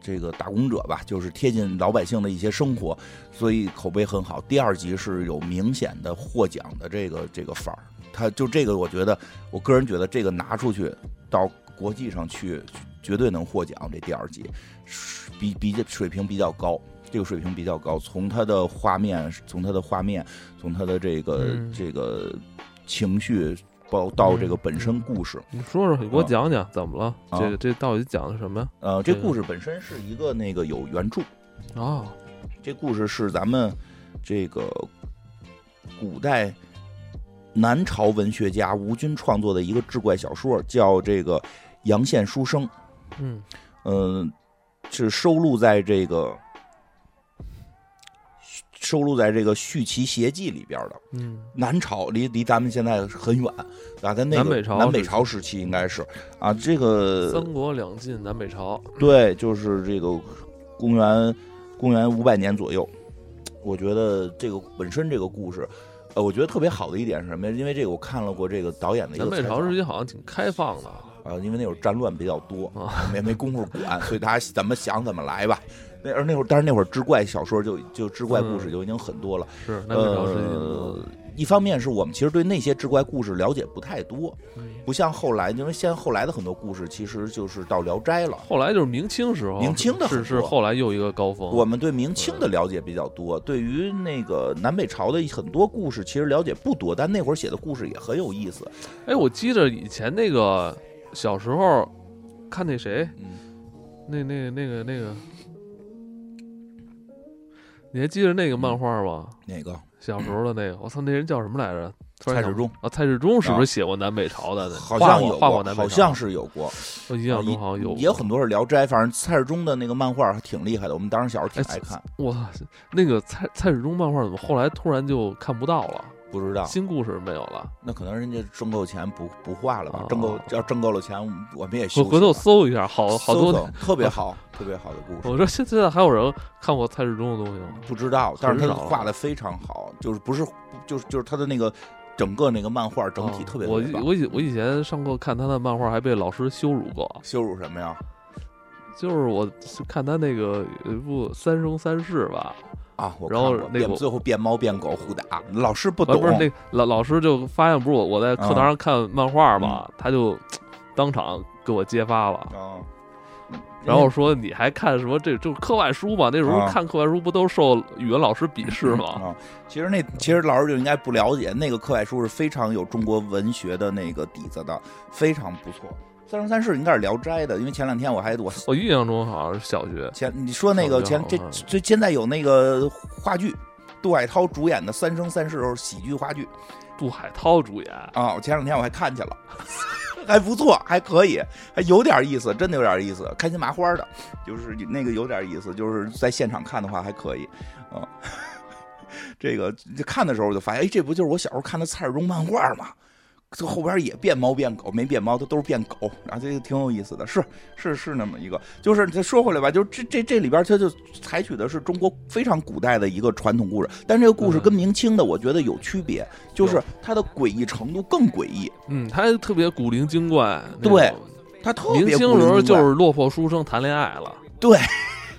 这个打工者吧，就是贴近老百姓的一些生活，所以口碑很好。第二集是有明显的获奖的这个这个范儿，他就这个我觉得，我个人觉得这个拿出去到国际上去，绝对能获奖。这第二集比比较水平比较高。这个水平比较高，从它的画面，从它的画面，从它的这个这个情绪，包到这个本身故事。你说说，你给我讲讲怎么了？这这到底讲的什么呀？呃，这故事本身是一个那个有原著啊，这故事是咱们这个古代南朝文学家吴军创作的一个志怪小说，叫这个《阳羡书生》。嗯嗯，是收录在这个。收录在这个《续齐邪记》里边的。嗯，南朝离离咱们现在很远啊，在那个南北朝南北朝时期应该是啊，这个三国两晋南北朝，对，就是这个公元公元五百年左右。我觉得这个本身这个故事，呃，我觉得特别好的一点是什么？因为这个我看了过这个导演的一个南北朝时期好像挺开放的啊，因为那会儿战乱比较多啊，没没工夫管，所以大家怎么想怎么来吧。那而那会儿，但是那会儿志怪小说就就志怪故事就已经很多了。是，呃，一方面是我们其实对那些志怪故事了解不太多，不像后来，因为现在后来的很多故事其实就是到《聊斋》了。后来就是明清时候，明清的是是后来又一个高峰。我们对明清的了解比较多，对于那个南北朝的很多故事其实了解不多，但那会儿写的故事也很有意思。哎，我记得以前那个小时候看那谁，那那那个那个。你还记得那个漫画吗？哪个？小时候的那个？我操，那人叫什么来着？蔡志忠啊，蔡志忠是不是写过南北朝的？好像有画过南北好像是有过。我印象中好像有。也有很多是《聊斋》，反正蔡志忠的那个漫画还挺厉害的。我们当时小时候挺爱看。我操，那个蔡蔡志忠漫画怎么后来突然就看不到了？不知道新故事没有了，那可能人家挣够钱不不画了吧？挣够要挣够了钱，我们也回回头搜一下，好好多特别好 *laughs* 特别好的故事。我说现现在还有人看过蔡志忠的东西吗？不知道，但是他画的非常好，就是不是就是就是他的那个整个那个漫画整体特别。我我以我以前上课看他的漫画，还被老师羞辱过。羞辱什么呀？就是我看他那个有一部《三生三世》吧。啊，然后那个最后变猫变狗互打，老师不懂。不是那老老师就发现不是我我在课堂上看漫画嘛，他就当场给我揭发了。然后说你还看什么？这就是课外书嘛？那时候看课外书不都受语文老师鄙视吗？啊，其实那其实老师就应该不了解，那个课外书是非常有中国文学的那个底子的，非常不错。三生三世应该是《聊斋》的，因为前两天我还我我印象中好像是小学。前你说那个前这这现在有那个话剧，杜海涛主演的《三生三世》喜剧话剧，杜海涛主演？啊！我前两天我还看去了，*laughs* 还不错，还可以，还有点意思，真的有点意思，开心麻花的，就是那个有点意思，就是在现场看的话还可以，嗯，*laughs* 这个看的时候就发现，哎，这不就是我小时候看的蔡世忠漫画吗？这后边也变猫变狗，没变猫，它都是变狗，然后这个挺有意思的，是是是那么一个，就是再说回来吧，就这这这里边，它就采取的是中国非常古代的一个传统故事，但这个故事跟明清的我觉得有区别，就是它的诡异程度更诡异，嗯，它特别古灵精怪，对。它特别明清时候就是落魄书生谈恋爱了，对。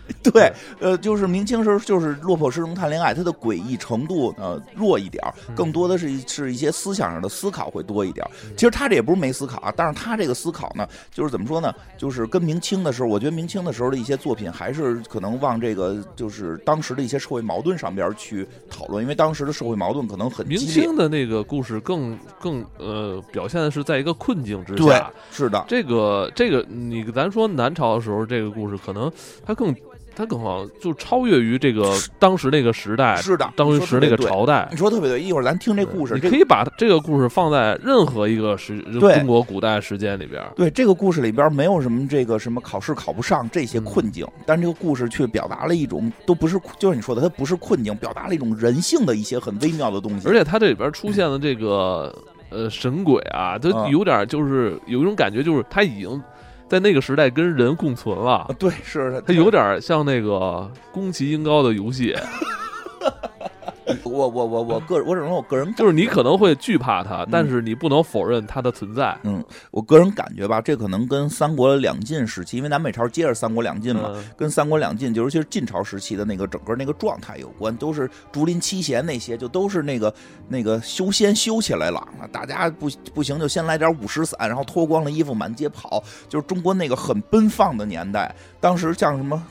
*laughs* 对，呃，就是明清时候就是落魄师中谈恋爱，他的诡异程度呃弱一点更多的是是一些思想上的思考会多一点其实他这也不是没思考啊，但是他这个思考呢，就是怎么说呢？就是跟明清的时候，我觉得明清的时候的一些作品还是可能往这个就是当时的一些社会矛盾上边去讨论，因为当时的社会矛盾可能很明清的那个故事更更呃表现的是在一个困境之下，对，是的，这个这个你咱说南朝的时候，这个故事可能它更。它更好，就超越于这个当时那个时代，是的，当时那个朝代。你说特别对，一会儿咱听这故事，你可以把这个故事放在任何一个时中国古代时间里边。对，这个故事里边没有什么这个什么考试考不上这些困境，但这个故事却表达了一种都不是，就是你说的，它不是困境，表达了一种人性的一些很微妙的东西。而且它这里边出现的这个呃神鬼啊，它有点就是有一种感觉，就是他已经。在那个时代跟人共存了，对，是它有点像那个宫崎英高的游戏。*laughs* 我我我我个人我只能说我个人就是你可能会惧怕它，但是你不能否认它的存在。嗯，我个人感觉吧，这可能跟三国两晋时期，因为南北朝接着三国两晋嘛，跟三国两晋，尤其是晋朝时期的那个整个那个状态有关。都是竹林七贤那些，就都是那个那个修仙修起来了，大家不不行就先来点五石散，然后脱光了衣服满街跑，就是中国那个很奔放的年代。当时像什么。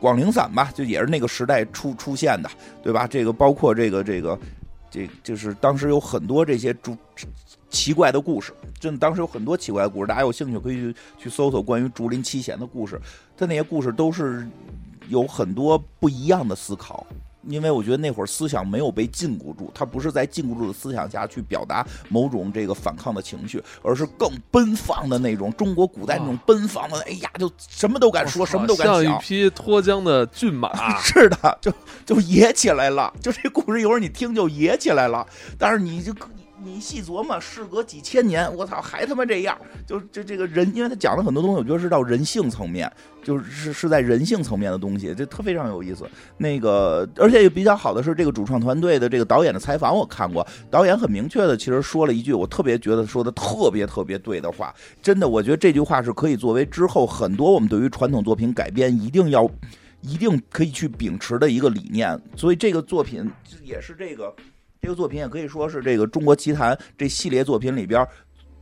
广陵散吧，就也是那个时代出出现的，对吧？这个包括这个这个，这就是当时有很多这些竹奇怪的故事，真的当时有很多奇怪的故事，大家有兴趣可以去去搜索关于竹林七贤的故事，他那些故事都是有很多不一样的思考。因为我觉得那会儿思想没有被禁锢住，他不是在禁锢住的思想下去表达某种这个反抗的情绪，而是更奔放的那种中国古代那种奔放的，哎呀，就什么都敢说，什么都敢想，像一匹脱缰的骏马。*laughs* 是的，就就野起来了，就这故事一会儿你听就野起来了，但是你就。你细琢磨，事隔几千年，我操，还他妈这样！就这这个人，因为他讲了很多东西，我觉得是到人性层面，就是是在人性层面的东西，这特非常有意思。那个，而且也比较好的是，这个主创团队的这个导演的采访我看过，导演很明确的，其实说了一句我特别觉得说的特别特别对的话，真的，我觉得这句话是可以作为之后很多我们对于传统作品改编一定要一定可以去秉持的一个理念。所以这个作品也是这个。这个作品也可以说是这个《中国奇谭》这系列作品里边，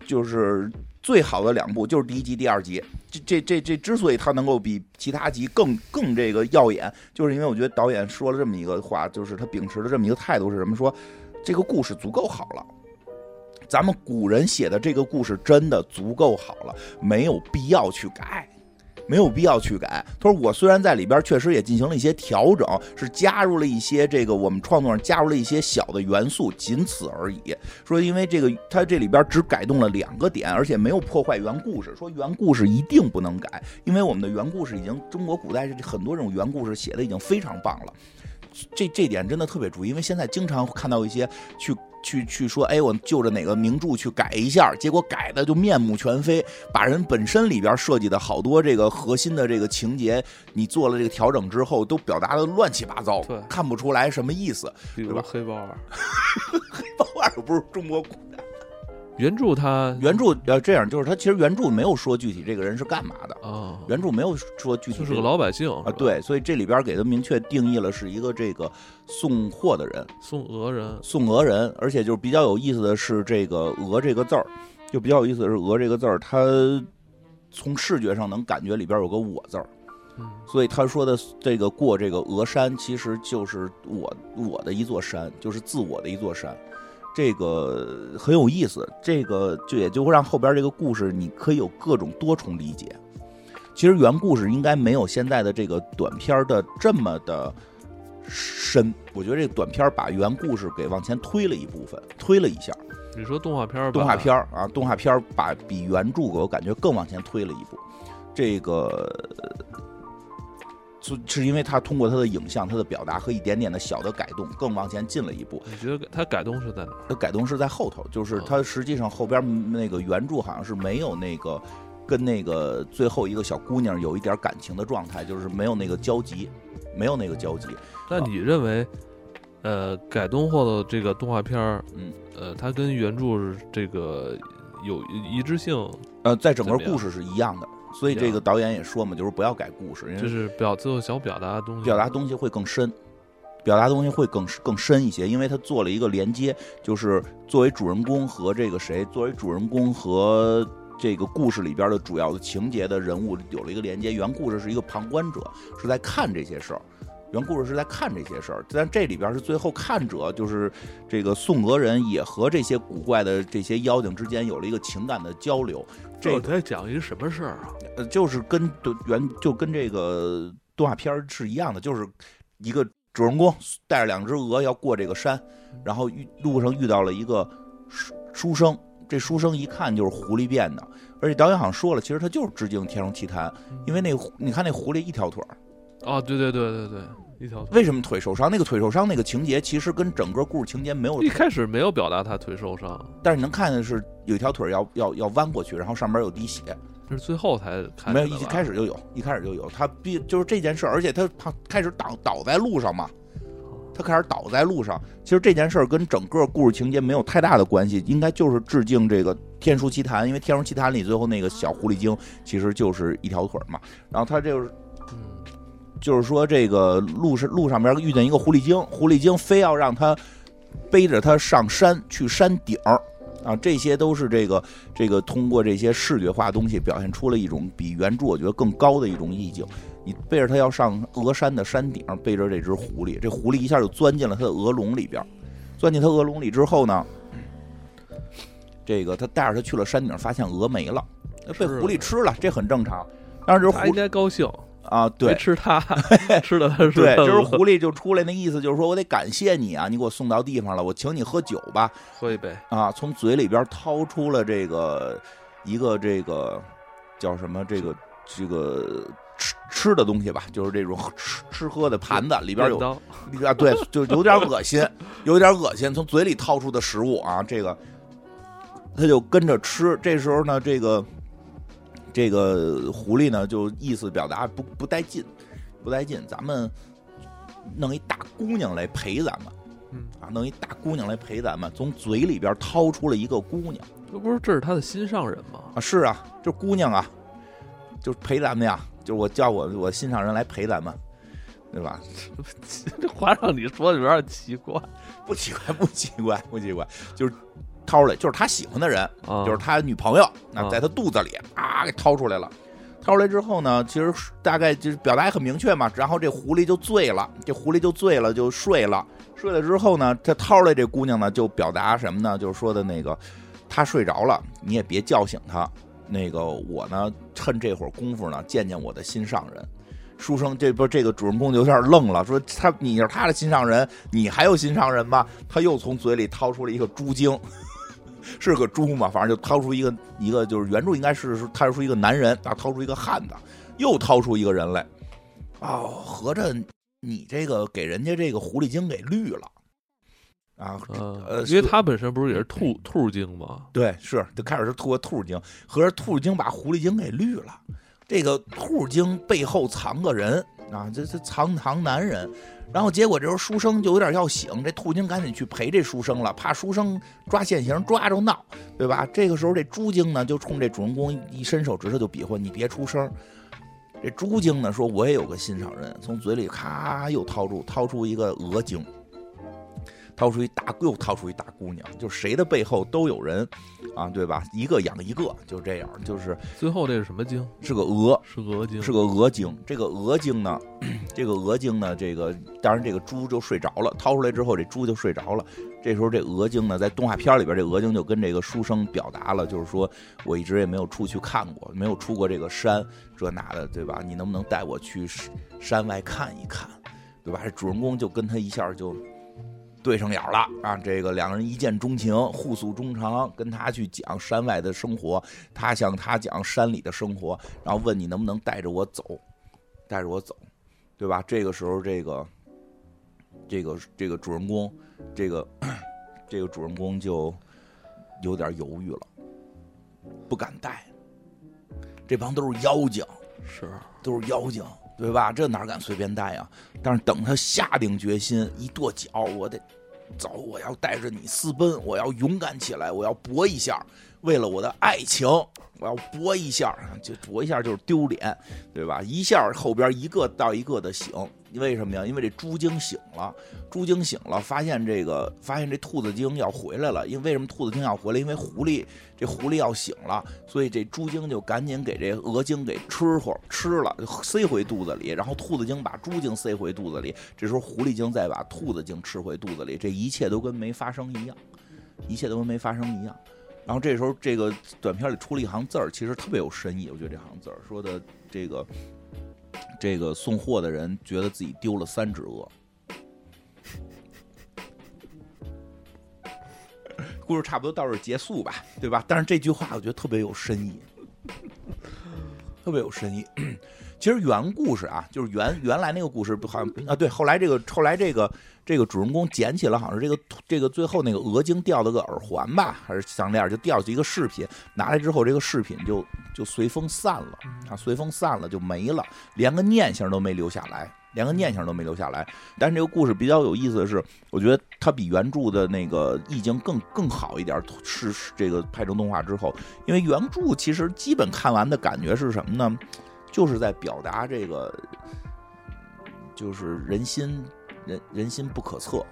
就是最好的两部，就是第一集、第二集。这、这、这、这之所以它能够比其他集更、更这个耀眼，就是因为我觉得导演说了这么一个话，就是他秉持的这么一个态度是什么？说这个故事足够好了，咱们古人写的这个故事真的足够好了，没有必要去改。没有必要去改。他说：“我虽然在里边确实也进行了一些调整，是加入了一些这个我们创作上加入了一些小的元素，仅此而已。说因为这个他这里边只改动了两个点，而且没有破坏原故事。说原故事一定不能改，因为我们的原故事已经中国古代很多这种原故事写的已经非常棒了。这这点真的特别注意，因为现在经常看到一些去。”去去说，哎，我就着哪个名著去改一下，结果改的就面目全非，把人本身里边设计的好多这个核心的这个情节，你做了这个调整之后，都表达的乱七八糟，看不出来什么意思，比如黑豹二，*laughs* 黑豹二不是中国古代。原著他原著要这样，就是他其实原著没有说具体这个人是干嘛的啊，原著没有说具体就是个老百姓啊，对，所以这里边给他明确定义了是一个这个送货的人，送鹅人，送鹅人，而且就是比较有意思的是这个鹅这个字儿，就比较有意思的是鹅这个字儿，它从视觉上能感觉里边有个我字儿，所以他说的这个过这个鹅山，其实就是我我的一座山，就是自我的一座山。这个很有意思，这个就也就会让后边这个故事你可以有各种多重理解。其实原故事应该没有现在的这个短片的这么的深。我觉得这个短片把原故事给往前推了一部分，推了一下。你说动画片？动画片啊，动画片把比原著我感觉更往前推了一步。这个。是是因为他通过他的影像、他的表达和一点点的小的改动，更往前进了一步。你觉得他改动是在哪？他改动是在后头，就是他实际上后边那个原著好像是没有那个跟那个最后一个小姑娘有一点感情的状态，就是没有那个交集，没有那个交集。那你认为，呃，改动后的这个动画片嗯，呃，它跟原著这个有一致性。呃，在整个故事是一样的，所以这个导演也说嘛，就是不要改故事，因为就是表最后想表达的东西，表达东西会更深，表达东西会更更深一些，因为他做了一个连接，就是作为主人公和这个谁，作为主人公和这个故事里边的主要的情节的人物有了一个连接，原故事是一个旁观者，是在看这些事儿。原故事是在看这些事儿，但这里边是最后看者，就是这个宋俄人也和这些古怪的这些妖精之间有了一个情感的交流。这在讲一个什么事儿啊？呃，就是跟原就跟这个动画片是一样的，就是一个主人公带着两只鹅要过这个山，然后遇路上遇到了一个书书生，这书生一看就是狐狸变的，而且导演好像说了，其实他就是致敬《天龙奇谭》，因为那你看那狐狸一条腿儿。哦，对对对对对，一条腿。为什么腿受伤？那个腿受伤那个情节，其实跟整个故事情节没有。一开始没有表达他腿受伤，但是你能看见是有一条腿要要要弯过去，然后上面有滴血。是最后才看。没有，一开始就有，一开始就有。他必就是这件事，而且他他开始倒倒在路上嘛，他开始倒在路上。其实这件事跟整个故事情节没有太大的关系，应该就是致敬这个《天书奇谭》，因为《天书奇谭》里最后那个小狐狸精其实就是一条腿嘛。然后他就是。就是说，这个路上路上边遇见一个狐狸精，狐狸精非要让他背着他上山去山顶儿啊，这些都是这个这个通过这些视觉化东西表现出了一种比原著我觉得更高的一种意境。你背着他要上峨山的山顶，背着这只狐狸，这狐狸一下就钻进了他的鹅笼里边，钻进他鹅笼里之后呢，这个他带着他去了山顶，发现鹅没了，被狐狸吃了，这很正常。当时狐应该高兴。啊，对，吃它，*laughs* 吃的它是对，就是狐狸就出来那意思，就是说我得感谢你啊，你给我送到地方了，我请你喝酒吧，喝一杯。啊，从嘴里边掏出了这个一个这个叫什么这个这个吃吃的东西吧，就是这种吃吃喝的盘子里边有啊，对，就有点恶心，有点恶心，从嘴里掏出的食物啊，这个他就跟着吃，这时候呢，这个。这个狐狸呢，就意思表达不不带劲，不带劲。咱们弄一大姑娘来陪咱们，嗯啊，弄一大姑娘来陪咱们，从嘴里边掏出了一个姑娘。这不是这是他的心上人吗？啊，是啊，这姑娘啊，就陪咱们呀，就是我叫我我心上人来陪咱们，对吧？*laughs* 这话让你说的有点奇怪，不奇怪，不奇怪，不奇怪，就是。掏出来就是他喜欢的人，就是他女朋友。那在他肚子里啊，给掏出来了。掏出来之后呢，其实大概就是表达也很明确嘛。然后这狐狸就醉了，这狐狸就醉了，就睡了。睡了之后呢，他掏出来这姑娘呢，就表达什么呢？就是说的那个，他睡着了，你也别叫醒他。那个我呢，趁这会儿功夫呢，见见我的心上人。书生这不这个主人公就有点愣了，说他你是他的心上人，你还有心上人吗？他又从嘴里掏出了一个猪精。是个猪嘛，反正就掏出一个一个，就是原著应该是掏出一个男人，啊，掏出一个汉子，又掏出一个人来，哦，合着你这个给人家这个狐狸精给绿了，啊，呃，因为他本身不是也是兔 *clears throat* 兔精吗？对，是，就开始是兔兔精，合着兔精把狐狸精给绿了，这个兔精背后藏个人啊，这这藏藏男人。然后结果这时候书生就有点要醒，这兔精赶紧去陪这书生了，怕书生抓现行抓着闹，对吧？这个时候这猪精呢就冲这主人公一伸手指头就比划，你别出声。这猪精呢说，我也有个心上人，从嘴里咔又掏出掏出一个鹅精。掏出一大，又掏出一大姑娘，就谁的背后都有人，啊，对吧？一个养一个，就这样，就是最后这是什么精？是个鹅，是鹅精，是个鹅精。这个鹅精呢，*clears throat* 这个鹅精呢，这个当然这个猪就睡着了，掏出来之后这猪就睡着了。这时候这鹅精呢，在动画片里边，这鹅精就跟这个书生表达了，就是说我一直也没有出去看过，没有出过这个山，这那的，对吧？你能不能带我去山外看一看，对吧？这主人公就跟他一下就。对上眼了啊！这个两个人一见钟情，互诉衷肠，跟他去讲山外的生活，他向他讲山里的生活，然后问你能不能带着我走，带着我走，对吧？这个时候，这个，这个，这个主人公，这个，这个主人公就有点犹豫了，不敢带。这帮都是妖精，是，都是妖精。对吧？这哪敢随便带呀？但是等他下定决心，一跺脚，我得走，我要带着你私奔，我要勇敢起来，我要搏一下。为了我的爱情，我要搏一下，就搏一下就是丢脸，对吧？一下后边一个到一个的醒，为什么呀？因为这猪精醒了，猪精醒了，发现这个发现这兔子精要回来了。因为为什么兔子精要回来？因为狐狸这狐狸要醒了，所以这猪精就赶紧给这鹅精给吃活吃了，塞回肚子里。然后兔子精把猪精塞回肚子里，这时候狐狸精再把兔子精吃回肚子里，这一切都跟没发生一样，一切都跟没发生一样。然后这时候，这个短片里出了一行字儿，其实特别有深意。我觉得这行字儿说的，这个这个送货的人觉得自己丢了三只鹅。故事差不多到这结束吧，对吧？但是这句话我觉得特别有深意，特别有深意。其实原故事啊，就是原原来那个故事，好像啊，对，后来这个后来这个这个主人公捡起了，好像是这个这个最后那个鹅精掉了个耳环吧，还是项链，就掉下一个饰品，拿来之后，这个饰品就就随风散了啊，随风散了就没了，连个念想都没留下来，连个念想都没留下来。但是这个故事比较有意思的是，我觉得它比原著的那个意境更更好一点，是这个拍成动画之后，因为原著其实基本看完的感觉是什么呢？就是在表达这个，就是人心人人心不可测。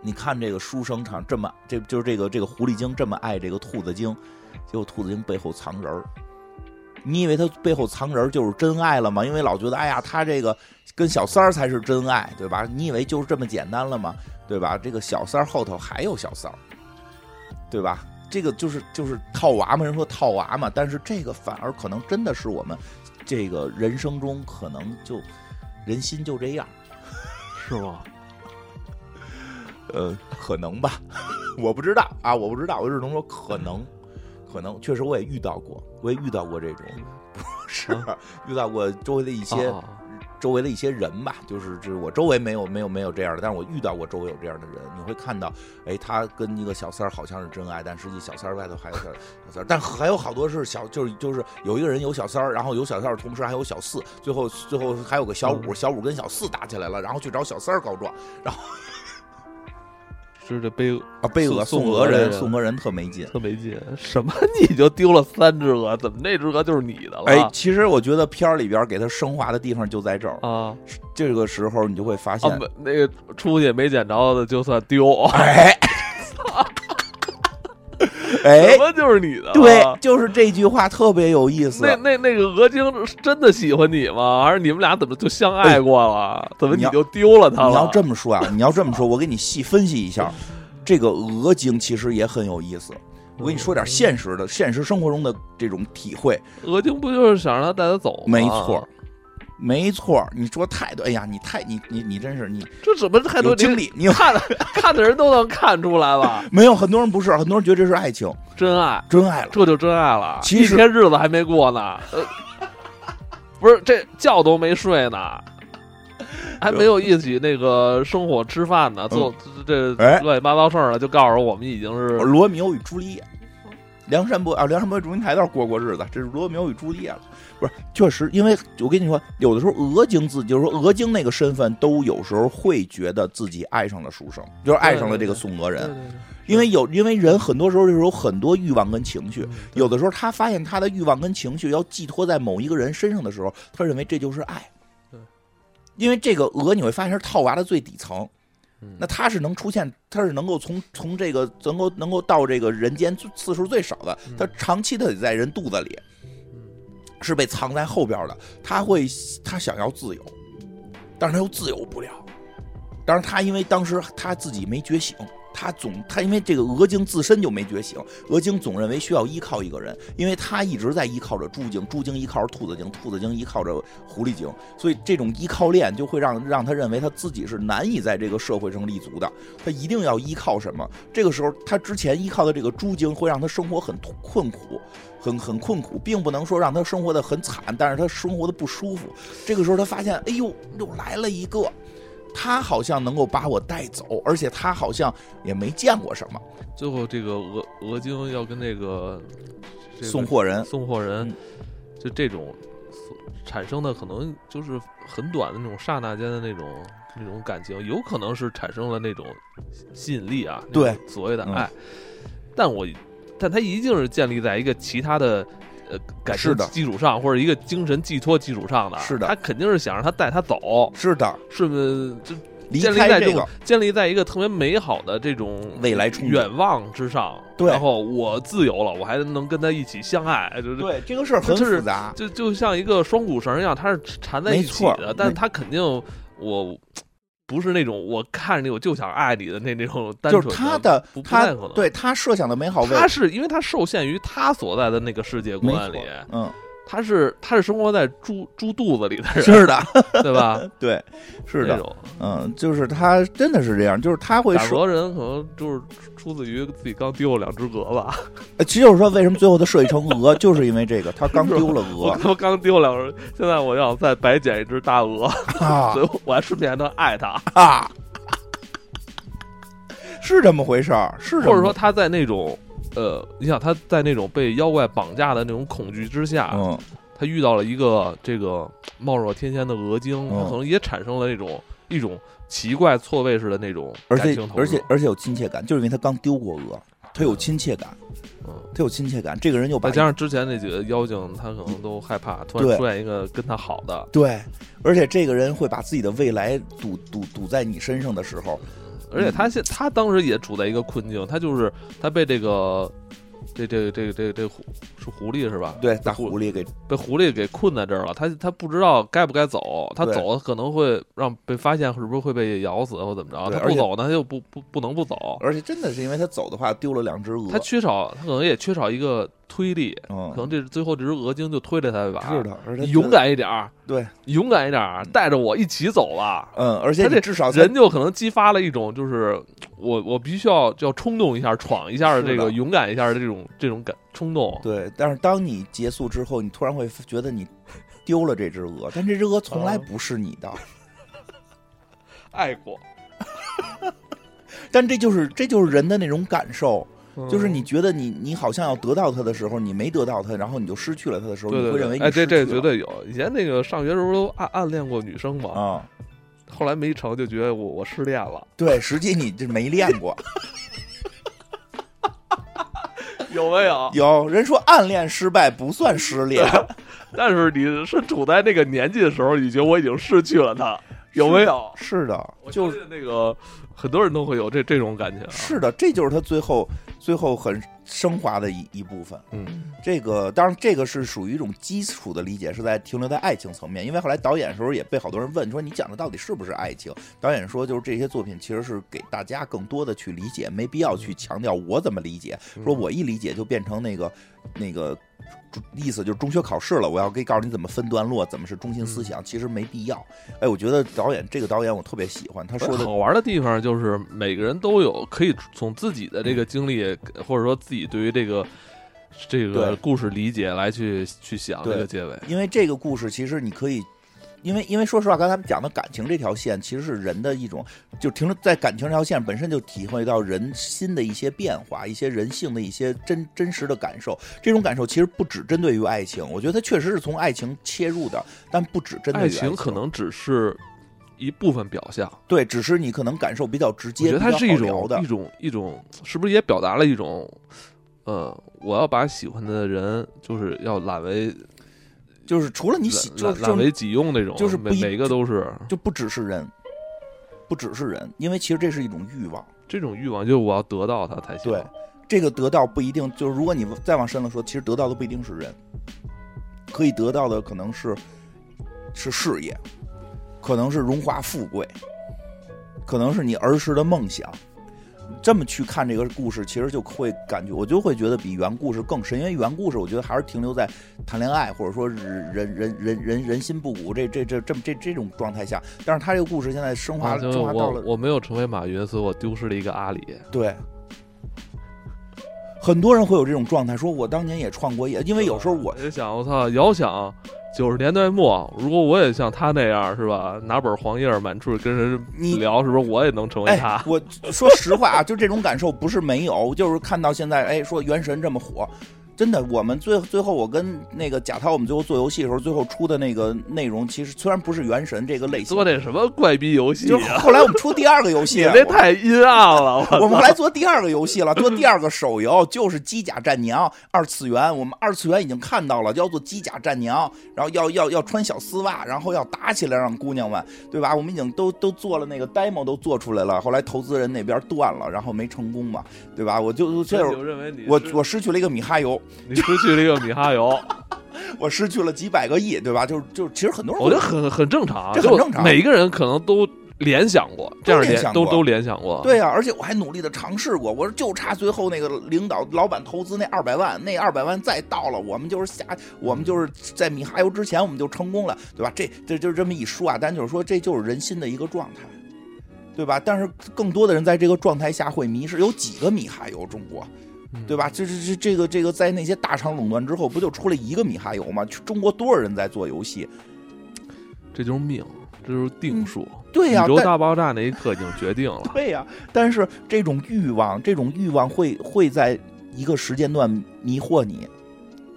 你看这个书生场这么，这就是这个这个狐狸精这么爱这个兔子精，结果兔子精背后藏人儿。你以为他背后藏人就是真爱了吗？因为老觉得哎呀，他这个跟小三儿才是真爱，对吧？你以为就是这么简单了吗？对吧？这个小三儿后头还有小三儿，对吧？这个就是就是套娃嘛，人说套娃嘛，但是这个反而可能真的是我们这个人生中可能就人心就这样，是吗？呃，可能吧，*laughs* 我不知道啊，我不知道，我只能说可能，可能确实我也遇到过，我也遇到过这种，*laughs* 不是遇到过周围的一些。周围的一些人吧，就是就是我周围没有没有没有这样的，但是我遇到过周围有这样的人，你会看到，哎，他跟一个小三儿好像是真爱，但实际小三儿外头还有小小三儿，但还有好多是小，就是就是有一个人有小三儿，然后有小三儿，同时还有小四，最后最后还有个小五，小五跟小四打起来了，然后去找小三儿告状，然后。是这背啊，背鹅送鹅人，送鹅人特没劲，特没劲。什么？*laughs* 你就丢了三只鹅？怎么那只鹅就是你的了？哎，其实我觉得片儿里边给他升华的地方就在这儿啊。这个时候你就会发现，那个出去没捡着的就算丢。哎。*laughs* *laughs* 什么就是你的？对，就是这句话特别有意思。那那那个鹅精真的喜欢你吗？还是你们俩怎么就相爱过了？怎么你就丢了他了？你要这么说啊？*laughs* 你要这么说，我给你细分析一下。这个鹅精其实也很有意思。我跟你说点现实的、现实生活中的这种体会。鹅精不就是想让他带他走吗？没错。没错，你说太多。哎呀，你太你你你真是你这怎么太多经历？你看看的人都能看出来了。*laughs* 没有很多人不是，很多人觉得这是爱情，真爱，真爱了，这就真爱了。一天日子还没过呢，呃不是这觉都没睡呢，还没有一起那个生火吃饭呢，做这乱七八糟事儿了，就告诉我们已经是罗密欧与朱丽叶。梁山伯啊，梁山伯祝英台倒是过过日子，这是罗密欧与朱丽叶了。不是，确实，因为我跟你说，有的时候鹅精自己就是说鹅精那个身份，都有时候会觉得自己爱上了书生，就是爱上了这个送鹅人。因为有，因为人很多时候就是有很多欲望跟情绪，有的时候他发现他的欲望跟情绪要寄托在某一个人身上的时候，他认为这就是爱。因为这个鹅你会发现是套娃的最底层。那他是能出现，他是能够从从这个能够能够到这个人间次数最少的，他长期的得在人肚子里，是被藏在后边的。他会他想要自由，但是他又自由不了。但是他因为当时他自己没觉醒。他总他因为这个鹅精自身就没觉醒，鹅精总认为需要依靠一个人，因为他一直在依靠着猪精，猪精依靠着兔子精，兔子精依靠着狐狸精，所以这种依靠链就会让让他认为他自己是难以在这个社会上立足的，他一定要依靠什么？这个时候他之前依靠的这个猪精会让他生活很困苦，很很困苦，并不能说让他生活的很惨，但是他生活的不舒服。这个时候他发现，哎呦，又来了一个。他好像能够把我带走，而且他好像也没见过什么。最后，这个俄俄精要跟那个送货人送货人，就这种产生的可能就是很短的那种刹那间的那种那种感情，有可能是产生了那种吸引力啊，对所谓的爱。但我但他一定是建立在一个其他的呃感情的基础上，或者一个精神寄托基础上的。是的，他肯定是想让他带他走。是的，是不是？就离开这个，建立在一个特别美好的这种未来远望之上。对，然后我自由了，我还能跟他一起相爱。对，这个事儿很复杂，就就像一个双股绳一样，它是缠在一起的。但是他肯定我。不是那种我看着你我就想爱你的那那种单纯，就是他的他对他设想的美好，他是因为他受限于他所在的那个世界观里，嗯。他是他是生活在猪猪肚子里的人，*laughs* 是的，对吧？*laughs* 对，是的，嗯，就是他真的是这样，就是他会说人可能就是出自于自己刚丢了两只鹅吧。其实就是说，为什么最后他设计成鹅，*laughs* 就是因为这个，他刚丢了鹅，他刚丢两只，现在我要再白捡一只大鹅，所以我还顺便还能爱他。啊，是这么回事儿，是或者说他在那种。呃，你想他在那种被妖怪绑架的那种恐惧之下，嗯，他遇到了一个这个貌若天仙的鹅精，他可能也产生了那种一种奇怪错位式的那种而且而且而且有亲切感，就是因为他刚丢过鹅，他有亲切感，嗯，他有亲切感。这个人又再加上之前那几个妖精，他可能都害怕，突然出现一个跟他好的，对，而且这个人会把自己的未来赌赌赌在你身上的时候。而且他现他当时也处在一个困境，他就是他被这个。这这这这这狐是狐狸是吧？对，大狐狸给被狐狸给困在这儿了。他他不知道该不该走，他走可能会让被发现，是不是会被咬死或怎么着？他不走呢，他就不不不能不走。而且真的是因为他走的话，丢了两只鹅。他缺少，他可能也缺少一个推力。嗯，可能这最后这只鹅精就推着他一把。是的，而且勇敢一点儿。对，勇敢一点儿，带着我一起走吧。嗯，而且这至少人就可能激发了一种，就是我我必须要要冲动一下，闯一下这个勇敢一下的这种这种感冲动。对，但是当你结束之后，你突然会觉得你丢了这只鹅，但这只鹅从来不是你的，*laughs* 爱过。*laughs* 但这就是这就是人的那种感受。就是你觉得你你好像要得到它的时候，你没得到它，然后你就失去了它的时候，你会认为哎，这这绝对有。以前那个上学时候都暗暗恋过女生嘛，啊，后来没成就觉得我我失恋了。对，实际你这没练过，*laughs* 有没有？有人说暗恋失败不算失恋，*laughs* 但是你是处在那个年纪的时候，你觉得我已经失去了他，有没有？是的，就是那个。很多人都会有这这种感情，是的，这就是他最后最后很升华的一一部分。嗯，这个当然，这个是属于一种基础的理解，是在停留在爱情层面。因为后来导演的时候也被好多人问说，你讲的到底是不是爱情？导演说，就是这些作品其实是给大家更多的去理解，没必要去强调我怎么理解。说我一理解就变成那个那个。意思就是中学考试了，我要给告诉你怎么分段落，怎么是中心思想，其实没必要。哎，我觉得导演这个导演我特别喜欢，他说的好玩的地方就是每个人都有可以从自己的这个经历，或者说自己对于这个这个故事理解来去去想这个结尾，因为这个故事其实你可以。因为，因为说实话，刚才讲的感情这条线，其实是人的一种，就停留在感情这条线本身就体会到人心的一些变化，一些人性的一些真真实的感受。这种感受其实不只针对于爱情，我觉得它确实是从爱情切入的，但不只针对于爱情，可能只是一部分表象。对，只是你可能感受比较直接。我觉得它是一种一种一种，是不是也表达了一种，呃，我要把喜欢的人就是要揽为。就是除了你喜，就揽为己用那种，就是每每个都是，就不只是人，不只是人，因为其实这是一种欲望，这种欲望就是我要得到它才行。对，这个得到不一定，就是如果你再往深了说，其实得到的不一定是人，可以得到的可能是是事业，可能是荣华富贵，可能是你儿时的梦想。这么去看这个故事，其实就会感觉，我就会觉得比原故事更深，因为原故事我觉得还是停留在谈恋爱，或者说人人人人人人心不古这这这这么这这种状态下。但是他这个故事现在升华升华到了，我没有成为马云，所以我丢失了一个阿里。对，很多人会有这种状态，说我当年也创过业，因为有时候我就想，我操，遥想。九十年代末，如果我也像他那样，是吧？拿本黄页满处跟人聊，是不是我也能成为他？我说实话啊，就这种感受不是没有，就是看到现在，哎，说《原神》这么火，真的，我们最最后我跟那个贾涛，我们最后做游戏的时候，最后出的那个内容，其实虽然不是原神这个类型，做那什么怪逼游戏，就后来我们出第二个游戏，这太阴暗了。我们后来做第二个游戏了，做第二个手游就是《机甲战娘》二次元。我们二次元已经看到了，叫做《机甲战娘》，然后要要要穿小丝袜，然后要打起来，让姑娘们，对吧？我们已经都都做了那个 demo，都做出来了。后来投资人那边断了，然后没成功嘛，对吧？我就这会认为你我我失去了一个米哈游，你失去了一个。米哈游，*laughs* 我失去了几百个亿，对吧？就是就是，其实很多人我觉得很很正常，这很正常。每一个人可能都联想过这样联都都联想过。对呀，而且我还努力的尝试过。我说就差最后那个领导老板投资那二百万，那二百万再到了，我们就是下，我们就是在米哈游之前我们就成功了，对吧？这这就是这么一说啊，但就是说这就是人心的一个状态，对吧？但是更多的人在这个状态下会迷失。有几个米哈游？中国？对吧？这这这这个这个，在那些大厂垄断之后，不就出来一个米哈游吗？中国多少人在做游戏？这就是命，这就是定数。对呀，宇宙大爆炸那一刻已经决定了。*laughs* 对呀，但是这种欲望，这种欲望会会在一个时间段迷惑你。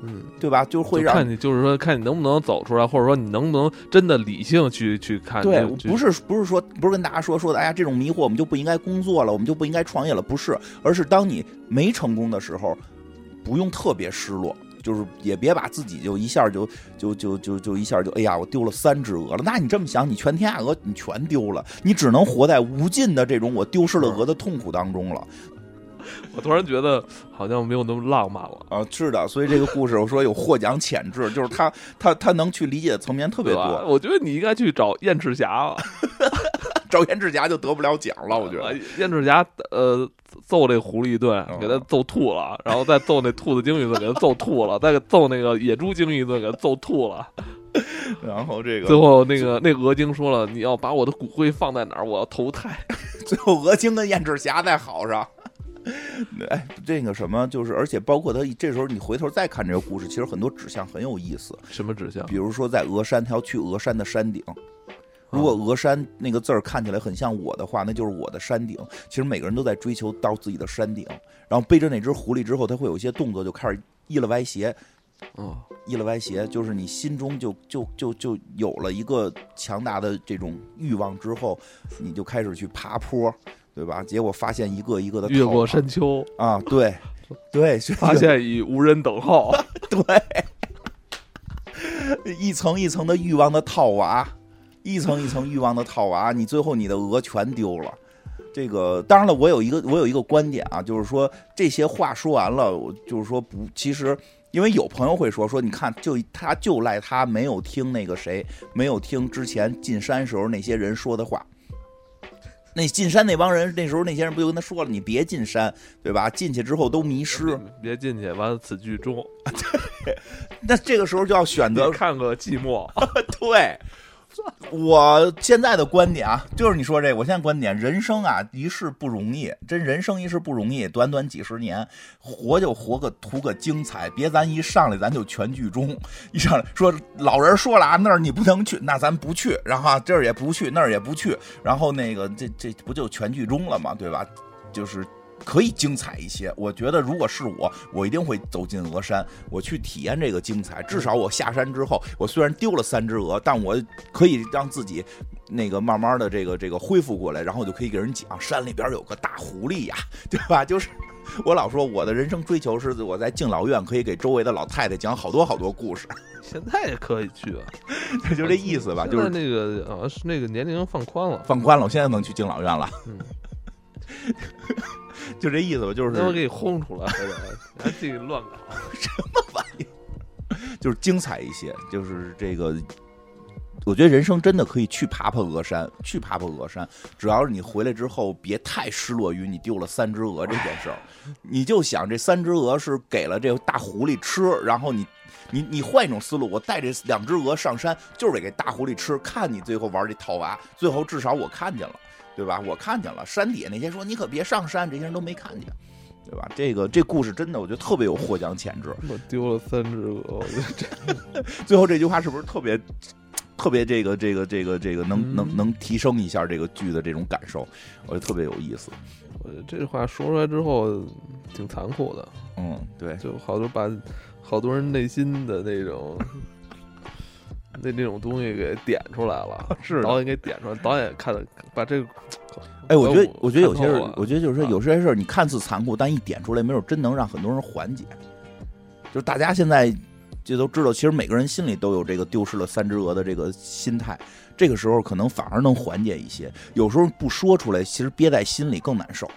嗯，对吧？就会让看你，就是说，看你能不能走出来，或者说你能不能真的理性去去看。对，不是不是说不是跟大家说说的，哎呀，这种迷惑我们就不应该工作了，我们就不应该创业了，不是，而是当你没成功的时候，不用特别失落，就是也别把自己就一下就就就就就一下就，哎呀，我丢了三只鹅了。那你这么想，你全天下鹅你全丢了，你只能活在无尽的这种我丢失了鹅的痛苦当中了。*laughs* 我突然觉得好像没有那么浪漫了啊！是的，所以这个故事我说有获奖潜质，就是他他他能去理解的层面特别多。我觉得你应该去找燕赤霞了，*laughs* 找燕赤霞就得不了奖了。我觉得燕赤霞呃揍这狐狸一顿，给他揍吐了，然后再揍那兔子精一顿，给他揍吐了，再揍那个野猪精一顿，给他揍吐了。*laughs* 然后这个最后那个那鹅精说了：“你要把我的骨灰放在哪儿？我要投胎。”最后鹅精跟燕赤霞在好上。哎，这个什么，就是而且包括他这时候你回头再看这个故事，其实很多指向很有意思。什么指向？比如说在峨山，他要去峨山的山顶。如果峨山那个字儿看起来很像我的话，那就是我的山顶。其实每个人都在追求到自己的山顶。然后背着那只狐狸之后，他会有一些动作就开始依了歪斜。哦，一了歪斜，就是你心中就就就就有了一个强大的这种欲望之后，你就开始去爬坡。对吧？结果发现一个一个的越过山丘啊！对，*laughs* 对，发现已无人等候。*laughs* 对，*laughs* 一层一层的欲望的套娃，一层一层欲望的套娃，你最后你的鹅全丢了。这个当然了，我有一个我有一个观点啊，就是说这些话说完了，我就是说不，其实因为有朋友会说说，你看，就他就赖他没有听那个谁，没有听之前进山时候那些人说的话。那进山那帮人，那时候那些人不就跟他说了，你别进山，对吧？进去之后都迷失，别进去，完了此剧终。*laughs* 那这个时候就要选择 *laughs* 看个寂寞。*laughs* 对。我现在的观点啊，就是你说这，我现在观点，人生啊一世不容易，真人生一世不容易，短短几十年，活就活个图个精彩，别咱一上来咱就全剧终，一上来说老人说了啊，那儿你不能去，那咱不去，然后这儿也不去，那儿也不去，然后那个这这不就全剧终了吗？对吧？就是。可以精彩一些，我觉得如果是我，我一定会走进鹅山，我去体验这个精彩。至少我下山之后，我虽然丢了三只鹅，但我可以让自己那个慢慢的这个这个恢复过来，然后我就可以给人讲山里边有个大狐狸呀，对吧？就是我老说我的人生追求是我在敬老院可以给周围的老太太讲好多好多故事。*laughs* 现在也可以去啊，就这意思吧。就是那个呃，那个年龄放宽了，放宽了，我现在能去敬老院了。嗯。*laughs* 就这意思吧，就是我给你轰出来，还自己乱搞 *laughs* 什么玩意？就是精彩一些，就是这个，我觉得人生真的可以去爬爬峨山，去爬爬峨山。只要是你回来之后，别太失落于你丢了三只鹅这件事儿，*laughs* 你就想这三只鹅是给了这大狐狸吃，然后你你你换一种思路，我带这两只鹅上山，就是得给大狐狸吃，看你最后玩这套娃，最后至少我看见了。对吧？我看见了，山底下那些说你可别上山，这些人都没看见，对吧？这个这故事真的，我觉得特别有获奖潜质。我丢了三只鹅，我觉得这 *laughs* 最后这句话是不是特别特别这个这个这个这个能能能提升一下这个剧的这种感受？我觉得特别有意思。我觉得这话说出来之后挺残酷的。嗯，对，就好多把好多人内心的那种那那种东西给点出来了，*laughs* 是导演给点出来，导演看把这个。哎，我觉得，我觉得有些事儿，我觉得就是说，有些事儿你看似残酷，但一点出来，没准真能让很多人缓解。就是大家现在就都知道，其实每个人心里都有这个丢失了三只鹅的这个心态。这个时候可能反而能缓解一些。有时候不说出来，其实憋在心里更难受。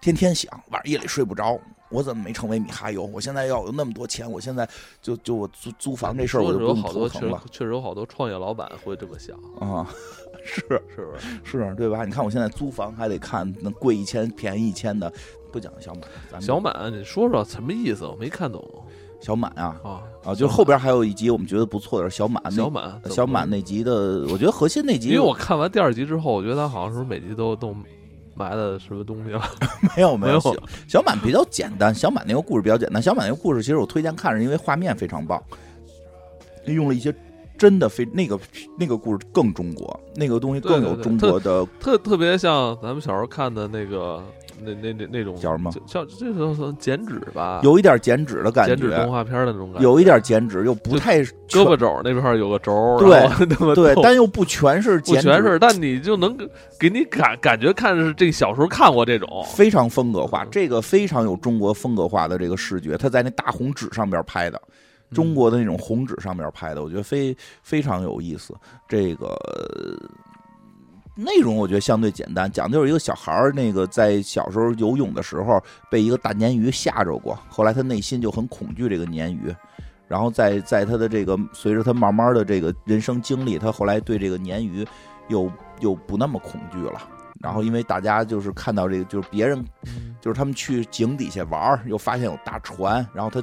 天天想，晚上夜里睡不着，我怎么没成为米哈游？我现在要有那么多钱，我现在就就我租租房这事儿，我就不用头疼了。确实有好多创业老板会这么想啊。是是不是是对吧？你看我现在租房还得看能贵一千便宜一千的，不讲小满。小满，你说说什么意思？我没看懂。小满啊啊啊！就后边还有一集我们觉得不错的是小满。小满小满那集的，我觉得核心那集，因为我看完第二集之后，我觉得他好像是每集都都埋的什么东西了。*laughs* 没有没有，小满比较简单。小满那个故事比较简单。小满那个故事其实我推荐看，是因为画面非常棒，用了一些。真的非那个那个故事更中国，那个东西更有中国的特特别像咱们小时候看的那个那那那那种叫什么叫这个剪纸吧，有一点剪纸的感觉，剪纸动画片的那种感觉，有一点剪纸又不太胳膊肘那边有个轴，对对，但又不全是不全是，但你就能给你感感觉看是这小时候看过这种。非常风格化，这个非常有中国风格化的这个视觉，他在那大红纸上边拍的。中国的那种红纸上面拍的，我觉得非非常有意思。这个内容我觉得相对简单，讲的就是一个小孩儿，那个在小时候游泳的时候被一个大鲶鱼吓着过，后来他内心就很恐惧这个鲶鱼，然后在在他的这个随着他慢慢的这个人生经历，他后来对这个鲶鱼又又不那么恐惧了。然后因为大家就是看到这个，就是别人就是他们去井底下玩又发现有大船，然后他。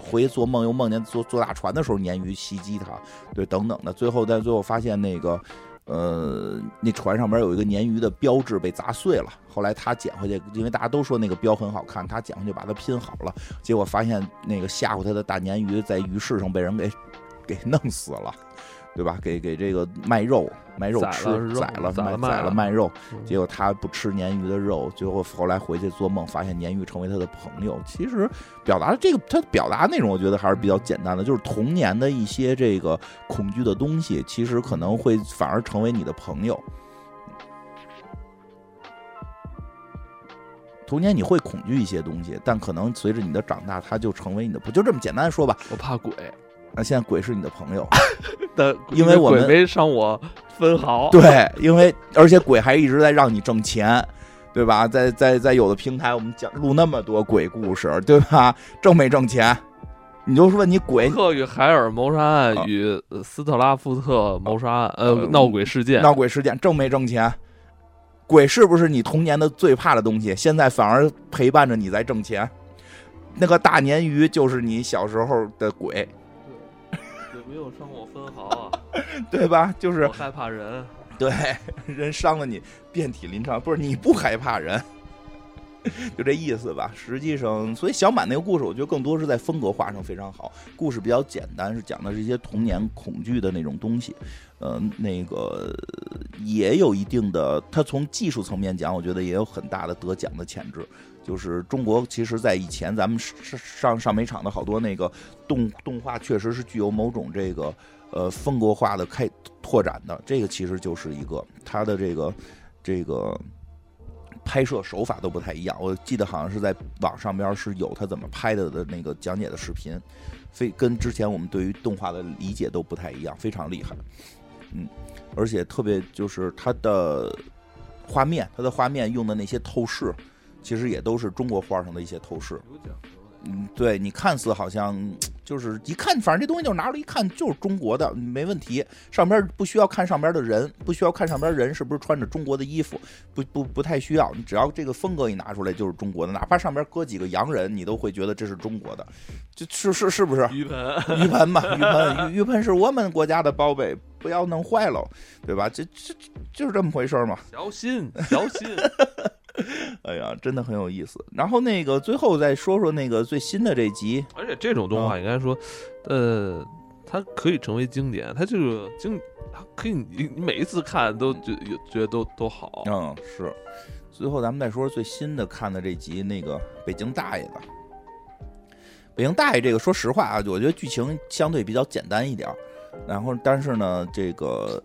回做梦又梦见坐坐大船的时候，鲶鱼袭击他，对，等等的。最后在最后发现那个，呃，那船上面有一个鲶鱼的标志被砸碎了。后来他捡回去，因为大家都说那个标很好看，他捡回去把它拼好了。结果发现那个吓唬他的大鲶鱼在鱼市上被人给给弄死了。对吧？给给这个卖肉卖肉吃，宰了宰了卖肉，结果他不吃鲶鱼的肉，最后后来回去做梦，发现鲶鱼成为他的朋友。其实表达的这个，他表达内容，我觉得还是比较简单的，就是童年的一些这个恐惧的东西，其实可能会反而成为你的朋友。童年你会恐惧一些东西，但可能随着你的长大，他就成为你的不，就这么简单说吧。我怕鬼。那现在鬼是你的朋友，*laughs* 的，因为我们没伤我分毫。对，因为而且鬼还一直在让你挣钱，对吧？在在在有的平台，我们讲录那么多鬼故事，对吧？挣没挣钱？你就问你鬼。特与海尔谋杀案与斯特拉夫特谋杀案，呃，闹鬼事件，闹鬼事件挣没挣钱？鬼是不是你童年的最怕的东西？现在反而陪伴着你在挣钱。那个大鲶鱼就是你小时候的鬼。没有伤我分毫啊，*laughs* 对吧？就是我害怕人，对 *laughs* 人伤了你遍体鳞伤，不是你不害怕人，*laughs* 就这意思吧。实际上，所以小满那个故事，我觉得更多是在风格化上非常好。故事比较简单，是讲的是一些童年恐惧的那种东西。呃，那个也有一定的，他从技术层面讲，我觉得也有很大的得奖的潜质。就是中国，其实，在以前咱们上上上美厂的好多那个动动画，确实是具有某种这个呃风格化的开拓展的。这个其实就是一个它的这个这个拍摄手法都不太一样。我记得好像是在网上边是有他怎么拍的的那个讲解的视频，非跟之前我们对于动画的理解都不太一样，非常厉害。嗯，而且特别就是它的画面，它的画面用的那些透视。其实也都是中国画上的一些透视，嗯，对你看似好像 *tsk* 就是一看，反正这东西就拿出来一看就是中国的，没问题。上边不需要看上边的人，不需要看上边人是不是穿着中国的衣服，不不不太需要。你只要这个风格一拿出来就是中国的，哪怕上边搁几个洋人，你都会觉得这是中国的。就是是是不是？鱼盆，*laughs* 鱼盆嘛，鱼盆，*laughs* 鱼盆是我们国家的宝贝，不要弄坏了，对吧？这这就是这么回事嘛。小心，小心。*laughs* *laughs* 哎呀，真的很有意思。然后那个最后再说说那个最新的这集，而且这种动画应该说，呃，它可以成为经典，它就是经，它可以你你每一次看都觉觉得都都好。嗯，是。最后咱们再说最新的看的这集那个北京大爷吧。北京大爷这个，说实话啊，我觉得剧情相对比较简单一点然后但是呢，这个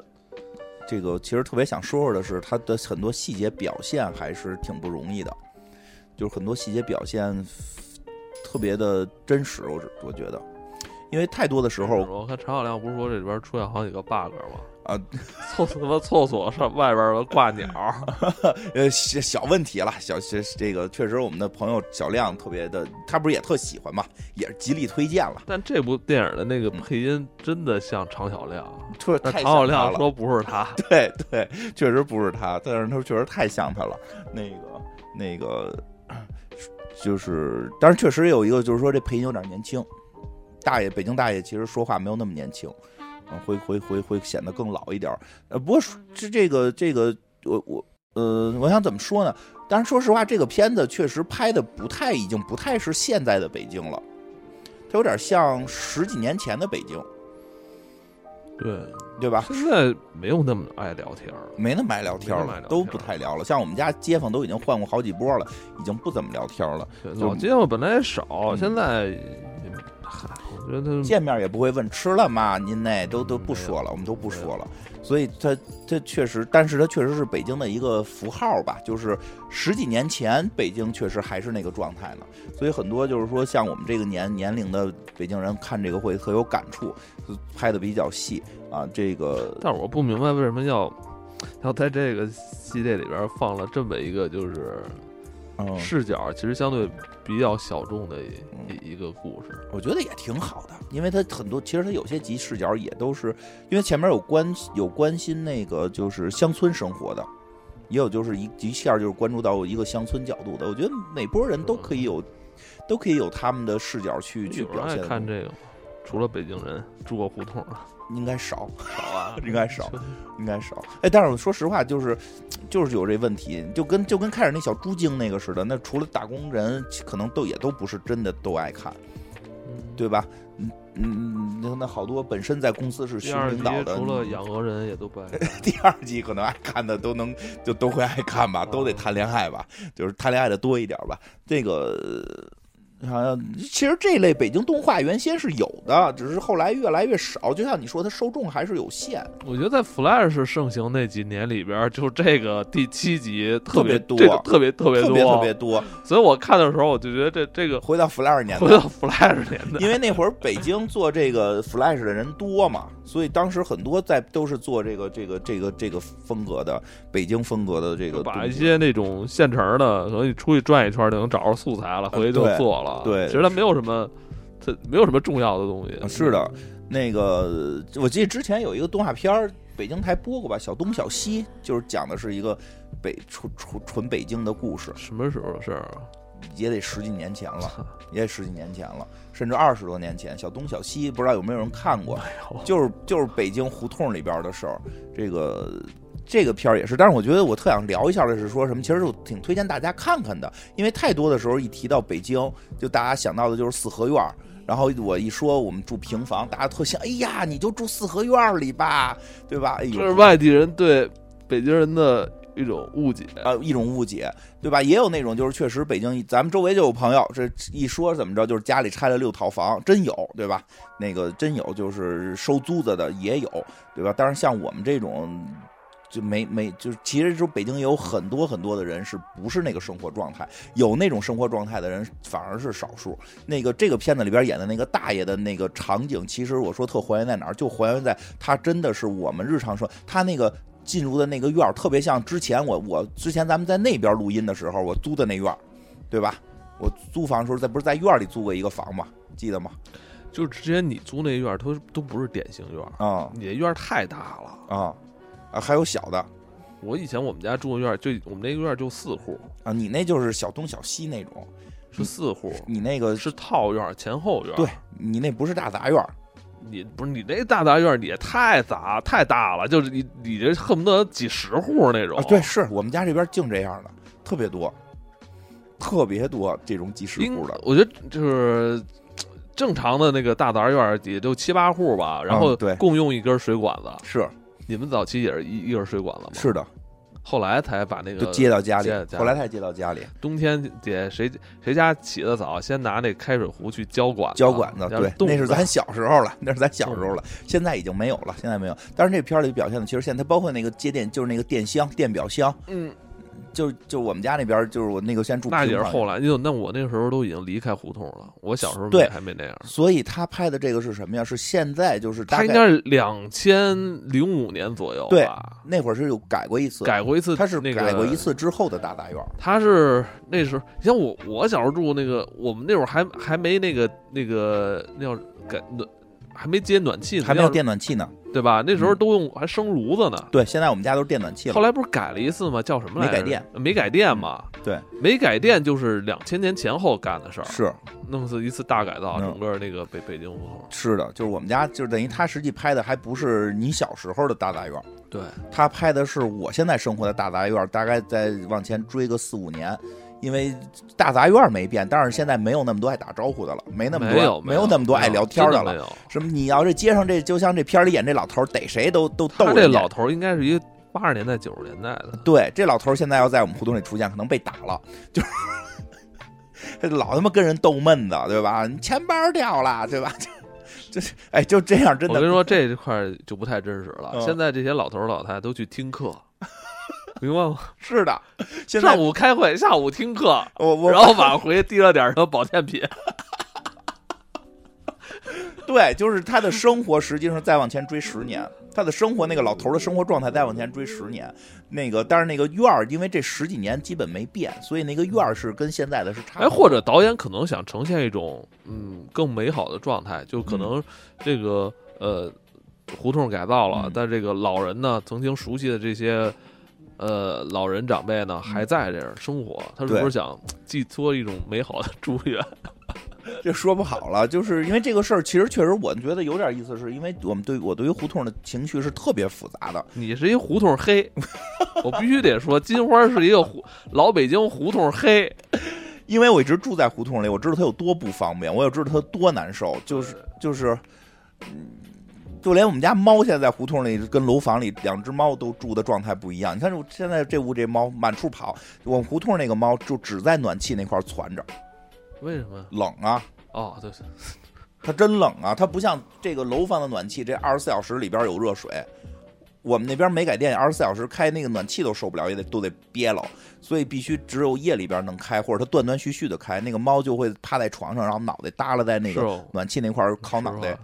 这个其实特别想说说的是，他的很多细节表现还是挺不容易的，就是很多细节表现特别的真实，我我觉得。因为太多的时候，我看陈小亮不是说这里边出现好几个 bug 吗？啊，*laughs* 厕什么厕所上外边的挂鸟，*laughs* 呃，小小问题了，小这这个确实我们的朋友小亮特别的，他不是也特喜欢嘛，也是极力推荐了。但这部电影的那个配音真的像常小亮，*laughs* 特常小亮说不是他，对对，确实不是他，但是他确实太像他了。那个那个就是，但是确实有一个就是说这配音有点年轻。大爷，北京大爷其实说话没有那么年轻，嗯，会会会会显得更老一点呃，不过这这个这个，我我呃，我想怎么说呢？但是说实话，这个片子确实拍的不太，已经不太是现在的北京了，它有点像十几年前的北京。对对吧？现在没有那么爱聊天没那么爱聊天了，都不太聊了。像我们家街坊都已经换过好几波了，已经不怎么聊天了。老街坊本来也少，现在。嗨，我觉得见面也不会问吃了吗？您那都都不说了，我们都不说了。所以他他确实，但是他确实是北京的一个符号吧。就是十几年前北京确实还是那个状态呢。所以很多就是说像我们这个年年龄的北京人看这个会特有感触，拍的比较细啊。这个，但是我不明白为什么要要在这个系列里边放了这么一个就是。视角其实相对比较小众的一一个故事，我觉得也挺好的，因为它很多其实它有些集视角也都是因为前面有关有关心那个就是乡村生活的，也有就是一一下就是关注到一个乡村角度的，我觉得每波人都可以有都可以有他们的视角去去表现。看这个，除了北京人住过胡同。应该少少啊，*laughs* 应该少，应该少。哎，但是我说实话，就是就是有这问题，就跟就跟开始那小猪精那个似的。那除了打工人，可能都也都不是真的都爱看，对吧？嗯嗯，那那好多本身在公司是区领导的，除了养鹅人也都不爱。*laughs* 第二季可能爱看的都能就都会爱看吧，都得谈恋爱吧，就是谈恋爱的多一点吧。这个。好像其实这类北京动画原先是有的，只是后来越来越少。就像你说，它受众还是有限。我觉得在 Flash 盛行那几年里边，就这个第七集特别多，特别特别多，特别多。所以我看的时候，我就觉得这这个回到 Flash 年代，回到 Flash 年代，因为那会儿北京做这个 Flash 的人多嘛，所以当时很多在都是做这个这个这个这个风格的北京风格的这个，把一些那种现成的，可能你出去转一圈就能找着素材了，回去就做了。对，其实它没有。什么？它没有什么重要的东西。是的，那个我记得之前有一个动画片儿，北京台播过吧，《小东小西》，就是讲的是一个北纯纯纯北京的故事。什么时候的事儿？也得十几年前了，*laughs* 也得十几年前了，甚至二十多年前。《小东小西》不知道有没有人看过？就是就是北京胡同里边的事儿。这个。这个片儿也是，但是我觉得我特想聊一下的是说什么，其实我挺推荐大家看看的，因为太多的时候一提到北京，就大家想到的就是四合院儿然后我一说我们住平房，大家特想，哎呀，你就住四合院里吧，对吧？这是外地人对北京人的一种误解啊，一种误解，对吧？也有那种就是确实北京，咱们周围就有朋友，这一说怎么着，就是家里拆了六套房，真有，对吧？那个真有，就是收租子的也有，对吧？但是像我们这种。就没没就是，其实说北京有很多很多的人是不是那个生活状态？有那种生活状态的人反而是少数。那个这个片子里边演的那个大爷的那个场景，其实我说特还原在哪儿？就还原在他真的是我们日常说他那个进入的那个院儿，特别像之前我我之前咱们在那边录音的时候我租的那院儿，对吧？我租房的时候在不是在院里租过一个房吗？记得吗？就是之前你租那院儿都都不是典型院儿啊，你的院儿太大了啊。啊，还有小的，我以前我们家住的院就我们那个院就四户啊，你那就是小东小西那种，是四户，你那个是套院前后院，对你那不是大杂院，你不是你那大杂院也太杂太大了，就是你你这恨不得几十户那种，对，是我们家这边净这样的，特别多，特别多这种几十户的，我觉得就是正常的那个大杂院也就七八户吧，然后对共用一根水管子，是。你们早期也是一一根水管了吗？是的，后来才把那个接到家里，接后来才接到家里。冬天姐谁谁家起得早，先拿那开水壶去浇管浇管子，对，那是咱小时候了，那是咱小时候了，现在已经没有了，现在没有。但是这片里表现的，其实现在包括那个接电，就是那个电箱、电表箱，嗯。就就我们家那边，就是我那个先住。那也是后来，就那我那时候都已经离开胡同了。我小时候对还没那样。所以他拍的这个是什么呀？是现在就是他应该是两千零五年左右对，那会儿是有改过一次，改过一次。他是改过一次之后的大杂院。他是那时候，你像我我小时候住那个，我们那会儿还还没那个那个那叫改暖，还没接暖气呢，还没有电暖气呢。对吧？那时候都用还生炉子呢。对，现在我们家都是电暖气了。后来不是改了一次吗？叫什么来着？没改电，没改电嘛。对，没改电就是两千年前后干的事儿。是，弄是一次大改造，整个那个北北京胡同。是的，就是我们家，就是等于他实际拍的还不是你小时候的大杂院。对，他拍的是我现在生活的大杂院，大概再往前追个四五年。因为大杂院没变，但是现在没有那么多爱打招呼的了，没那么多，没有那么多爱聊天的了。什么？你要这街上这，就像这片里演这老头，逮谁都都逗。这老头应该是一个八十年代九十年代的。对，这老头现在要在我们胡同里出现，可能被打了，就是 *laughs* 老他妈跟人逗闷子，对吧？你钱包掉了，对吧？*laughs* 就就是哎，就这样，真的。我跟你说，这块就不太真实了。现在这些老头老太太都去听课。*laughs* 明白吗？是的，上午开会，下午听课，我我然后晚上回去提了点什么保健品。*laughs* 对，就是他的生活，实际上再往前追十年，他的生活那个老头的生活状态再往前追十年，那个但是那个院儿，因为这十几年基本没变，所以那个院儿是跟现在的是差。哎，或者导演可能想呈现一种嗯更美好的状态，就可能这个呃胡同改造了，但这个老人呢曾经熟悉的这些。呃，老人长辈呢还在这儿生活，他是不是想寄托一种美好的祝愿？*laughs* 这说不好了，就是因为这个事儿，其实确实我觉得有点意思，是因为我们对我对于胡同的情绪是特别复杂的。你是一胡同黑，*laughs* 我必须得说，金花是一个胡老北京胡同黑，*laughs* 因为我一直住在胡同里，我知道它有多不方便，我也知道它多难受，就是就是，嗯。就连我们家猫现在在胡同里跟楼房里两只猫都住的状态不一样。你看，现在这屋这猫满处跑，我们胡同那个猫就只在暖气那块攒着。为什么？冷啊！哦，对，它真冷啊！它不像这个楼房的暖气，这二十四小时里边有热水。我们那边没改电，二十四小时开那个暖气都受不了，也得都得憋了，所以必须只有夜里边能开，或者它断断续续的开。那个猫就会趴在床上，然后脑袋耷拉在那个暖气那块儿烤脑袋。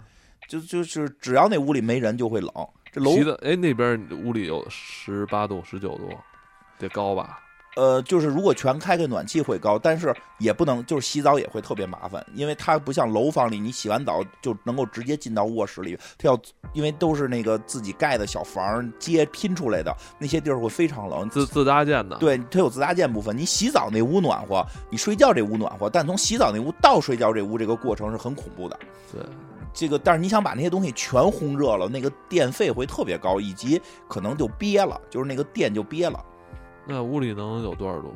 就就是只要那屋里没人就会冷。这楼哎那边屋里有十八度十九度，得高吧？呃，就是如果全开个暖气会高，但是也不能就是洗澡也会特别麻烦，因为它不像楼房里，你洗完澡就能够直接进到卧室里。它要因为都是那个自己盖的小房接拼出来的，那些地儿会非常冷。自自搭建的，对，它有自搭建部分。你洗澡那屋暖和，你睡觉这屋暖和，但从洗澡那屋到睡觉这屋这个过程是很恐怖的。对。这个，但是你想把那些东西全烘热了，那个电费会特别高，以及可能就憋了，就是那个电就憋了。那屋里能有多少度？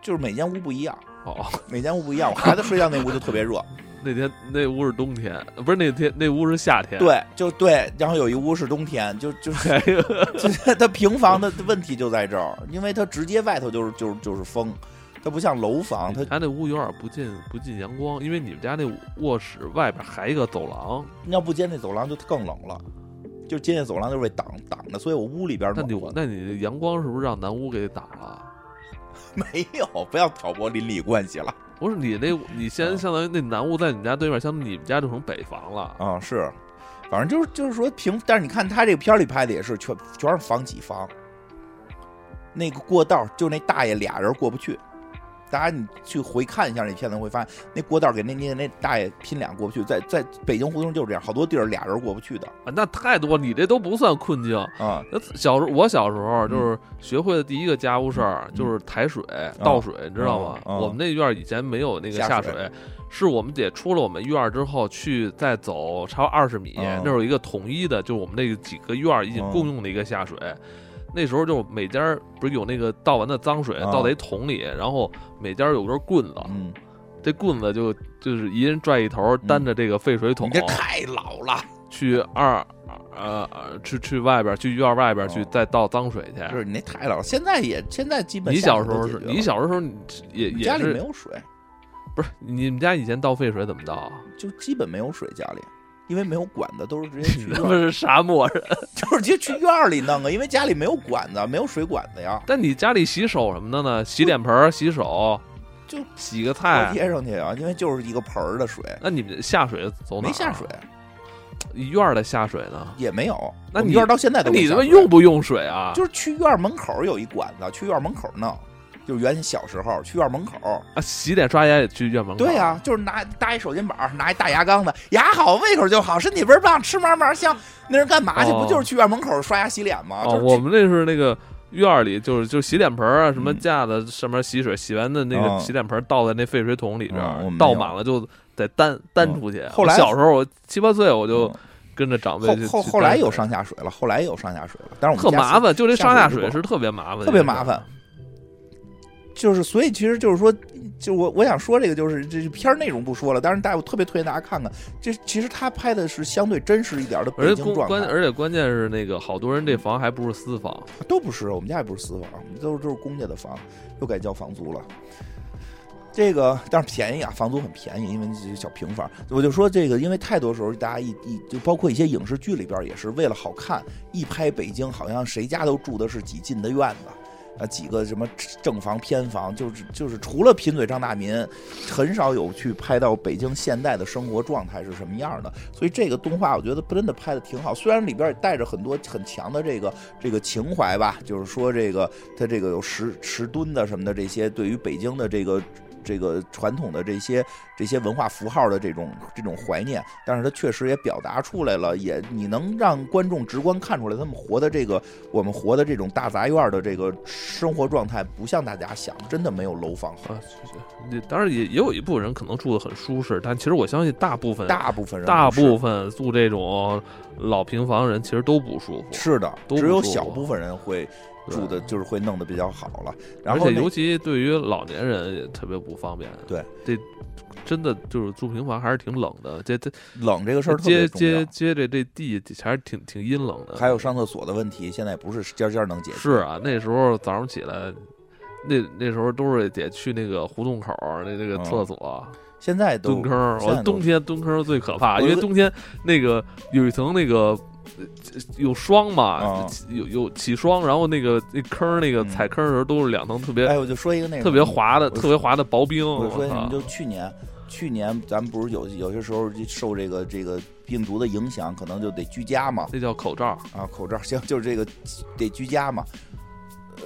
就是每间屋不一样。哦，每间屋不一样。我孩子睡觉那屋就特别热。*laughs* 那天那屋是冬天，不是那天那屋是夏天。对，就对。然后有一屋是冬天，就 *laughs* 就是，它平房的问题就在这儿，因为它直接外头就是就是就是风。它不像楼房，它它那屋有点不进不进阳光，因为你们家那卧室外边还一个走廊，要不接那走廊就更冷了，就接那走廊就是被挡挡的，所以我屋里边那你那你阳光是不是让南屋给挡了？没有，不要挑拨邻里关系了。不是你那，你现在相当于那南屋在你们家对面，相当于你们家就成北房了啊。是，反正就是就是说平，但是你看他这个片里拍的也是全全是房几房，那个过道就那大爷俩人过不去。大家你去回看一下那片子，会发现那过道给那那那大爷拼俩过不去，在在北京胡同就是这样，好多地儿俩人过不去的啊，那太多，你这都不算困境啊。那小时候我小时候就是学会的第一个家务事儿就是抬水倒水，你知道吗？我们那院以前没有那个下水，是我们得出了我们院之后去再走超二十米，那有一个统一的，就是我们那几个院一起共用的一个下水。那时候就每家不是有那个倒完的脏水倒在一桶里，然后每家有根棍子，这棍子就就是一人拽一头，担着这个废水桶。你这太老了，去二呃去去外边去院外边去再倒脏水去。是你那太老，现在也现在基本你小时候是你小时候也也家里没有水，不是你们家以前倒废水怎么倒？就基本没有水家里。因为没有管子，都是直接去。*laughs* 不是沙漠人，*laughs* 就是直接去院里弄啊。因为家里没有管子，没有水管子呀。但你家里洗手什么的呢？洗脸盆、洗手，就洗个菜贴上去啊。因为就是一个盆儿的水。那你们下水走哪？没下水。院的下水呢？也没有。那你院到现在都你他妈用不用水啊？就是去院门口有一管子，去院门口弄。就是原先小时候去院门口啊，洗脸刷牙也去院门口。对呀，就是拿搭一手巾板，拿一大牙缸子，牙好胃口就好，身体倍儿棒，吃嘛嘛香。那是干嘛去？不就是去院门口刷牙洗脸吗？哦，我们那是那个院里，就是就洗脸盆啊，什么架子上面洗水，洗完的那个洗脸盆倒在那废水桶里边，倒满了就得担担出去。后来小时候我七八岁我就跟着长辈后后来有上下水了，后来有上下水了，但是我特麻烦，就这上下水是特别麻烦，特别麻烦。就是，所以其实就是说，就我我想说这个，就是这片内容不说了。但是大家我特别推荐大家看看，这其实他拍的是相对真实一点的北京状态。而且关键是那个好多人这房还不是私房，都不是，我们家也不是私房，都是都是公家的房，又该交房租了。这个但是便宜啊，房租很便宜，因为小平房。我就说这个，因为太多时候大家一一就包括一些影视剧里边也是为了好看，一拍北京好像谁家都住的是几进的院子。几个什么正房偏房，就是就是除了贫嘴张大民，很少有去拍到北京现代的生活状态是什么样的。所以这个动画我觉得真的拍的挺好，虽然里边也带着很多很强的这个这个情怀吧，就是说这个他这个有十十吨的什么的这些，对于北京的这个。这个传统的这些这些文化符号的这种这种怀念，但是它确实也表达出来了，也你能让观众直观看出来，他们活的这个我们活的这种大杂院的这个生活状态，不像大家想，真的没有楼房好。当然也也有一部分人可能住的很舒适，但其实我相信大部分大部分人大部分住这种老平房人其实都不舒服。是的，只有小部分人会。住的就是会弄得比较好了，而且尤其对于老年人也特别不方便。对，这真的就是住平房还是挺冷的。这这冷这个事儿，接接接着这地还是挺挺阴冷的。还有上厕所的问题，现在不是尖尖能解决。是啊，那时候早上起来，那那时候都是得去那个胡同口那那个厕所。现在蹲坑，我冬天蹲坑最可怕，因为冬天那个有一层那个。有霜嘛？有有起霜，然后那个那坑那个踩坑的时候都是两层特别。哎，我就说一个那个特别滑的、特别滑的薄冰。我说，你就去年，去年咱们不是有有些时候受这个这个病毒的影响，可能就得居家嘛。那叫口罩啊，口罩行，就是这个得居家嘛。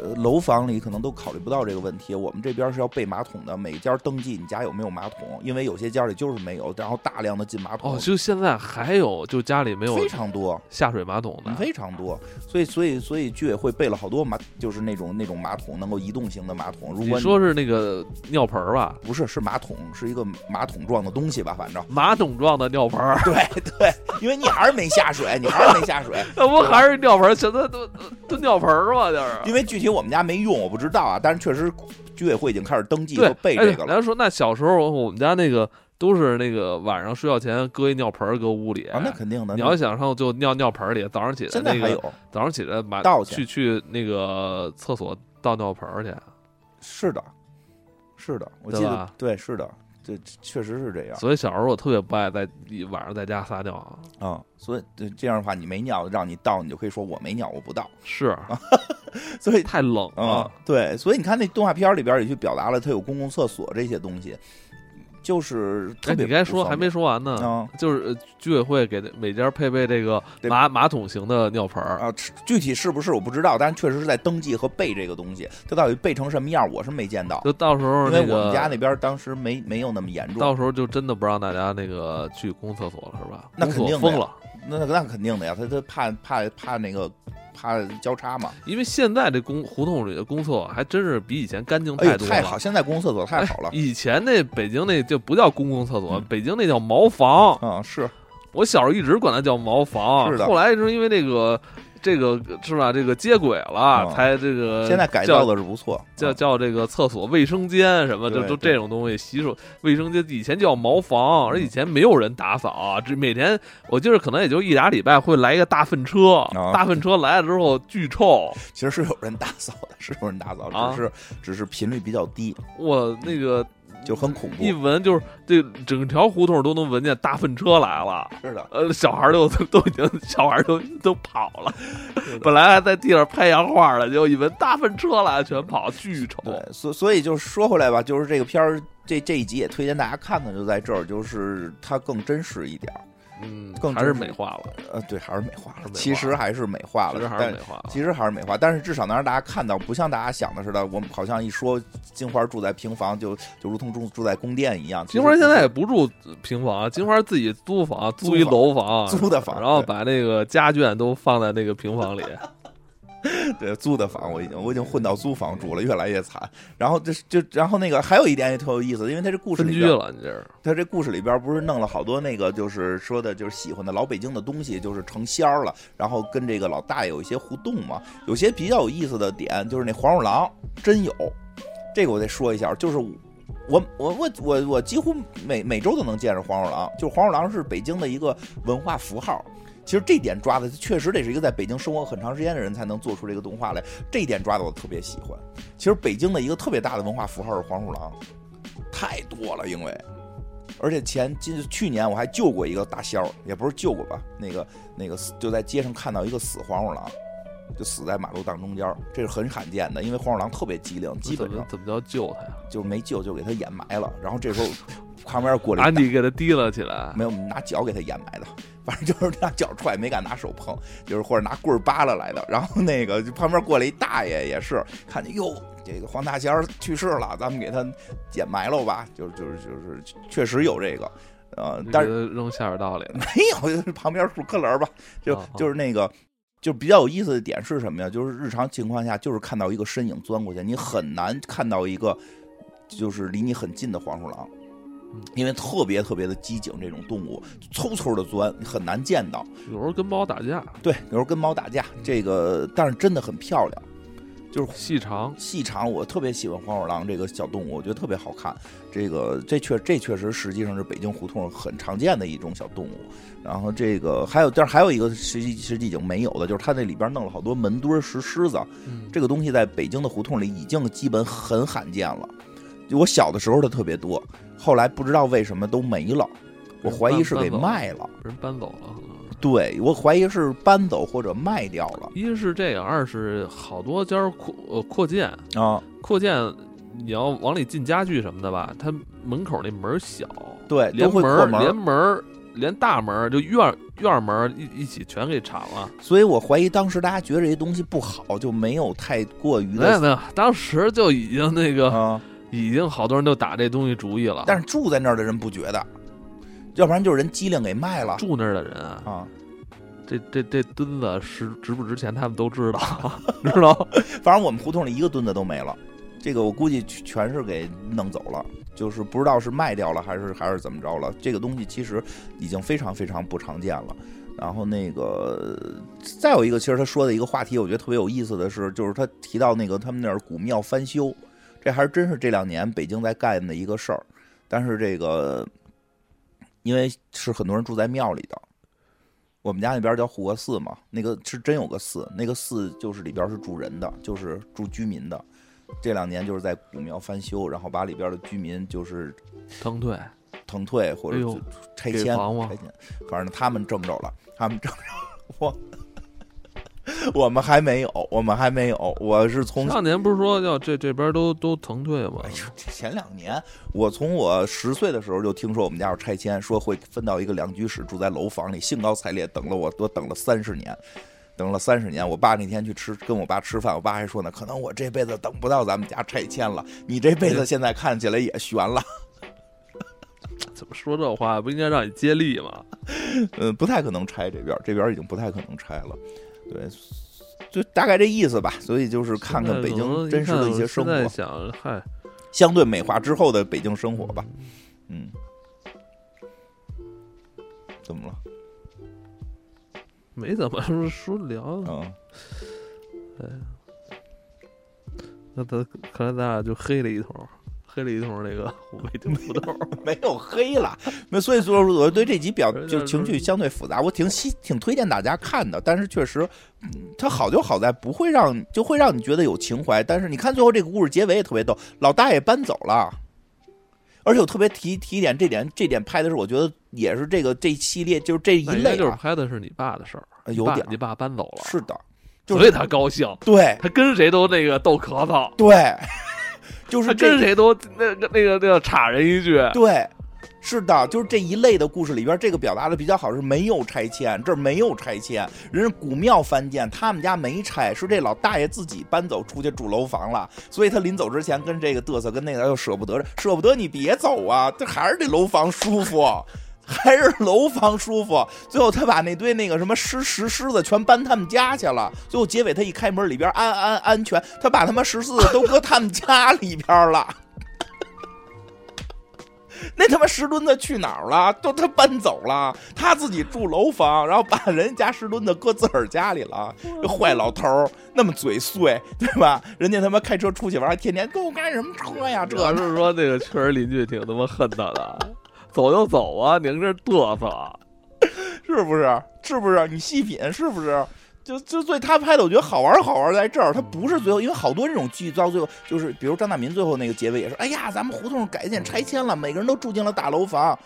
呃，楼房里可能都考虑不到这个问题。我们这边是要备马桶的，每家登记你家有没有马桶，因为有些家里就是没有，然后大量的进马桶。哦，就现在还有，就家里没有非常多下水马桶的，非常多。所以，所以，所以居委会备了好多马，就是那种那种马桶，能够移动型的马桶。如果你说是那个尿盆吧？不是，是马桶，是一个马桶状的东西吧？反正马桶状的尿盆。对对，因为你还是没下水，你还是没下水，那不还是尿盆？现在都都尿盆吗？就是因为具体我们家没用。我不知道啊，但是确实居委会已经开始登记和备这个了。来说，那小时候我们家那个都是那个晚上睡觉前搁一尿盆搁屋里啊，那肯定的。你要想上就尿尿盆里，早上起来现在还有，早上起来把倒去去那个厕所倒尿盆去。是的，是的，我记得对，是的。这确实是这样，所以小时候我特别不爱在晚上在家撒尿啊。嗯所以这样的话，你没尿让你倒，你就可以说我没尿，我不倒。是，*laughs* 所以太冷啊。对，所以你看那动画片里边也去表达了，它有公共厕所这些东西。就是特别，你该说还没说完呢。就是居委会给每家配备这个马马桶型的尿盆啊，具体是不是我不知道，但是确实是在登记和备这个东西。它到底备成什么样，我是没见到。就到时候，因为我们家那边当时没没有那么严重。到时候就真的不让大家那个去公厕所了，是吧？那肯定封了。那那肯定的呀，他他怕怕怕那个。怕交叉嘛？因为现在这公胡同里的公厕还真是比以前干净太多了。太好，现在公共厕所太好了。以前那北京那就不叫公共厕所，北京那叫茅房。啊，是我小时候一直管它叫茅房。是的。后来是因为那个这个是吧？这个接轨了，才这个现在改造的是不错，叫叫这个厕所卫生间什么，就就这种东西，洗手卫生间以前叫茅房，而以前没有人打扫，这每天我记得可能也就一俩礼拜会来一个大粪车，大粪车来了之后巨臭。其实是有人打扫的，是有人打扫，只是只是频率比较低。我那个。就很恐怖，一闻就是这整条胡同都能闻见大粪车来了。是的，呃，小孩都都已经，小孩都都跑了。本来还在地上拍洋画了，结果一闻大粪车来，全跑，巨丑。对，所所以就说回来吧，就是这个片儿，这这一集也推荐大家看看，就在这儿，就是它更真实一点。嗯，更还是美化了，呃，对，还是美化了。其实还是美化了，其实还是美化。其实还是美化，但是至少能让大家看到，不像大家想的似的，我们好像一说金花住在平房，就就如同住住在宫殿一样。金花现在也不住平房，金花自己租房，租一楼房，租的房，然后把那个家眷都放在那个平房里。*laughs* 对，租的房我已经我已经混到租房住了，越来越惨。然后这就然后那个还有一点也特有意思，因为他这故事里边了，你这他这故事里边不是弄了好多那个就是说的就是喜欢的老北京的东西，就是成仙儿了，然后跟这个老大爷有一些互动嘛。有些比较有意思的点就是那黄鼠狼真有，这个我得说一下，就是我我我我我几乎每每周都能见着黄鼠狼，就是黄鼠狼是北京的一个文化符号。其实这点抓的确实得是一个在北京生活很长时间的人才能做出这个动画来。这一点抓的我特别喜欢。其实北京的一个特别大的文化符号是黄鼠狼，太多了，因为而且前今去年我还救过一个大仙儿，也不是救过吧，*laughs* 那个那个就在街上看到一个死黄鼠狼，就死在马路当中间，这是很罕见的，因为黄鼠狼特别机灵，基本上怎么叫救它呀？就没救，就给它掩埋了。然后这时候旁边过来，安迪给他提了起来，没有拿脚给他掩埋的。反正就是拿脚踹，没敢拿手碰，就是或者拿棍儿扒拉来的。然后那个旁边过来一大爷，也是看见哟，这个黄大仙去世了，咱们给他掩埋了吧。就就是就是确实有这个，呃，但是扔下水道里没有，*laughs* 就是旁边数克轮吧。就就是那个，就比较有意思的点是什么呀？就是日常情况下，就是看到一个身影钻过去，你很难看到一个就是离你很近的黄鼠狼。因为特别特别的机警，这种动物嗖嗖的钻，你很难见到。有时候跟猫打架，对，有时候跟猫打架，这个但是真的很漂亮，就是细长细长。我特别喜欢黄鼠狼这个小动物，我觉得特别好看。这个这确这确实实际上是北京胡同很常见的一种小动物。然后这个还有，但是还有一个实际实际已经没有的，就是它那里边弄了好多门墩石狮子。这个东西在北京的胡同里已经基本很罕见了。我小的时候它特别多。后来不知道为什么都没了，我怀疑是给卖了，人搬走了。对，我怀疑是搬走或者卖掉了。一是这个，二是好多家扩呃扩建啊，扩建你要往里进家具什么的吧，它门口那门小，对，连门连门连大门就院院门一一起全给铲了。所以我怀疑当时大家觉得这些东西不好，就没有太过于没有没有，当时就已经那个。已经好多人都打这东西主意了，但是住在那儿的人不觉得，要不然就是人机灵给卖了。住那儿的人啊，这这这墩子值值不值钱，他们都知道，*laughs* 知道。*laughs* 反正我们胡同里一个墩子都没了，这个我估计全是给弄走了，就是不知道是卖掉了还是还是怎么着了。这个东西其实已经非常非常不常见了。然后那个再有一个，其实他说的一个话题，我觉得特别有意思的是，就是他提到那个他们那儿古庙翻修。这还真是这两年北京在干的一个事儿，但是这个因为是很多人住在庙里的，我们家那边叫护国寺嘛，那个是真有个寺，那个寺就是里边是住人的，就是住居民的。这两年就是在古庙翻修，然后把里边的居民就是腾退、腾退或者拆迁、拆迁，反正他们挣着了，他们挣着我。*laughs* 我们还没有，我们还没有。我是从上年不是说要这这边都都腾退吗？哎呦，前两年我从我十岁的时候就听说我们家要拆迁，说会分到一个两居室，住在楼房里，兴高采烈等了我，多等了三十年，等了三十年。我爸那天去吃，跟我爸吃饭，我爸还说呢，可能我这辈子等不到咱们家拆迁了。你这辈子现在看起来也悬了。怎么说这话？不应该让你接力吗？嗯，不太可能拆这边，这边已经不太可能拆了。对，就大概这意思吧。所以就是看看北京真实的一些生活，想嗨，相对美化之后的北京生活吧。嗯，怎么了？没怎么说聊。嗯，哎，那他看来咱俩就黑了一通。黑了一通那个 *laughs* 北的土豆，没有黑了，那所以说我对这集表就情绪相对复杂，我挺喜挺推荐大家看的，但是确实，它好就好在不会让就会让你觉得有情怀，但是你看最后这个故事结尾也特别逗，老大爷搬走了，而且我特别提提一点，这点这点拍的是我觉得也是这个这系列就是这一类，就是拍的是你爸的事儿，有点你爸搬走了，是的，所以他高兴，对他跟谁都那个逗咳嗽，对。*laughs* 就是跟谁都那个那个那个插人一句，对，是的，就是这一类的故事里边，这个表达的比较好，是没有拆迁，这儿没有拆迁，人家古庙翻建，他们家没拆，是这老大爷自己搬走出去住楼房了，所以他临走之前跟这个嘚瑟，跟那个又舍不得，舍不得你别走啊，这还是这楼房舒服。还是楼房舒服，最后他把那堆那个什么石石狮子全搬他们家去了。最后结尾他一开门，里边安安安全，他把他妈石狮子都搁他们家里边了。那他妈石墩子去哪儿了？都他搬走了，他自己住楼房，然后把人家石墩子搁自个儿家里了。这坏老头儿那么嘴碎，对吧？人家他妈开车出去玩，天天跟我干什么车呀？这是说那个确实邻居挺他妈恨他的。走就走啊！您这嘚瑟，*laughs* 是不是？是不是？你细品，是不是？就就最他拍的，我觉得好玩好玩在这儿。他不是最后，因为好多这种剧到最后，就是比如张大民最后那个结尾也是，哎呀，咱们胡同改建拆迁了，每个人都住进了大楼房。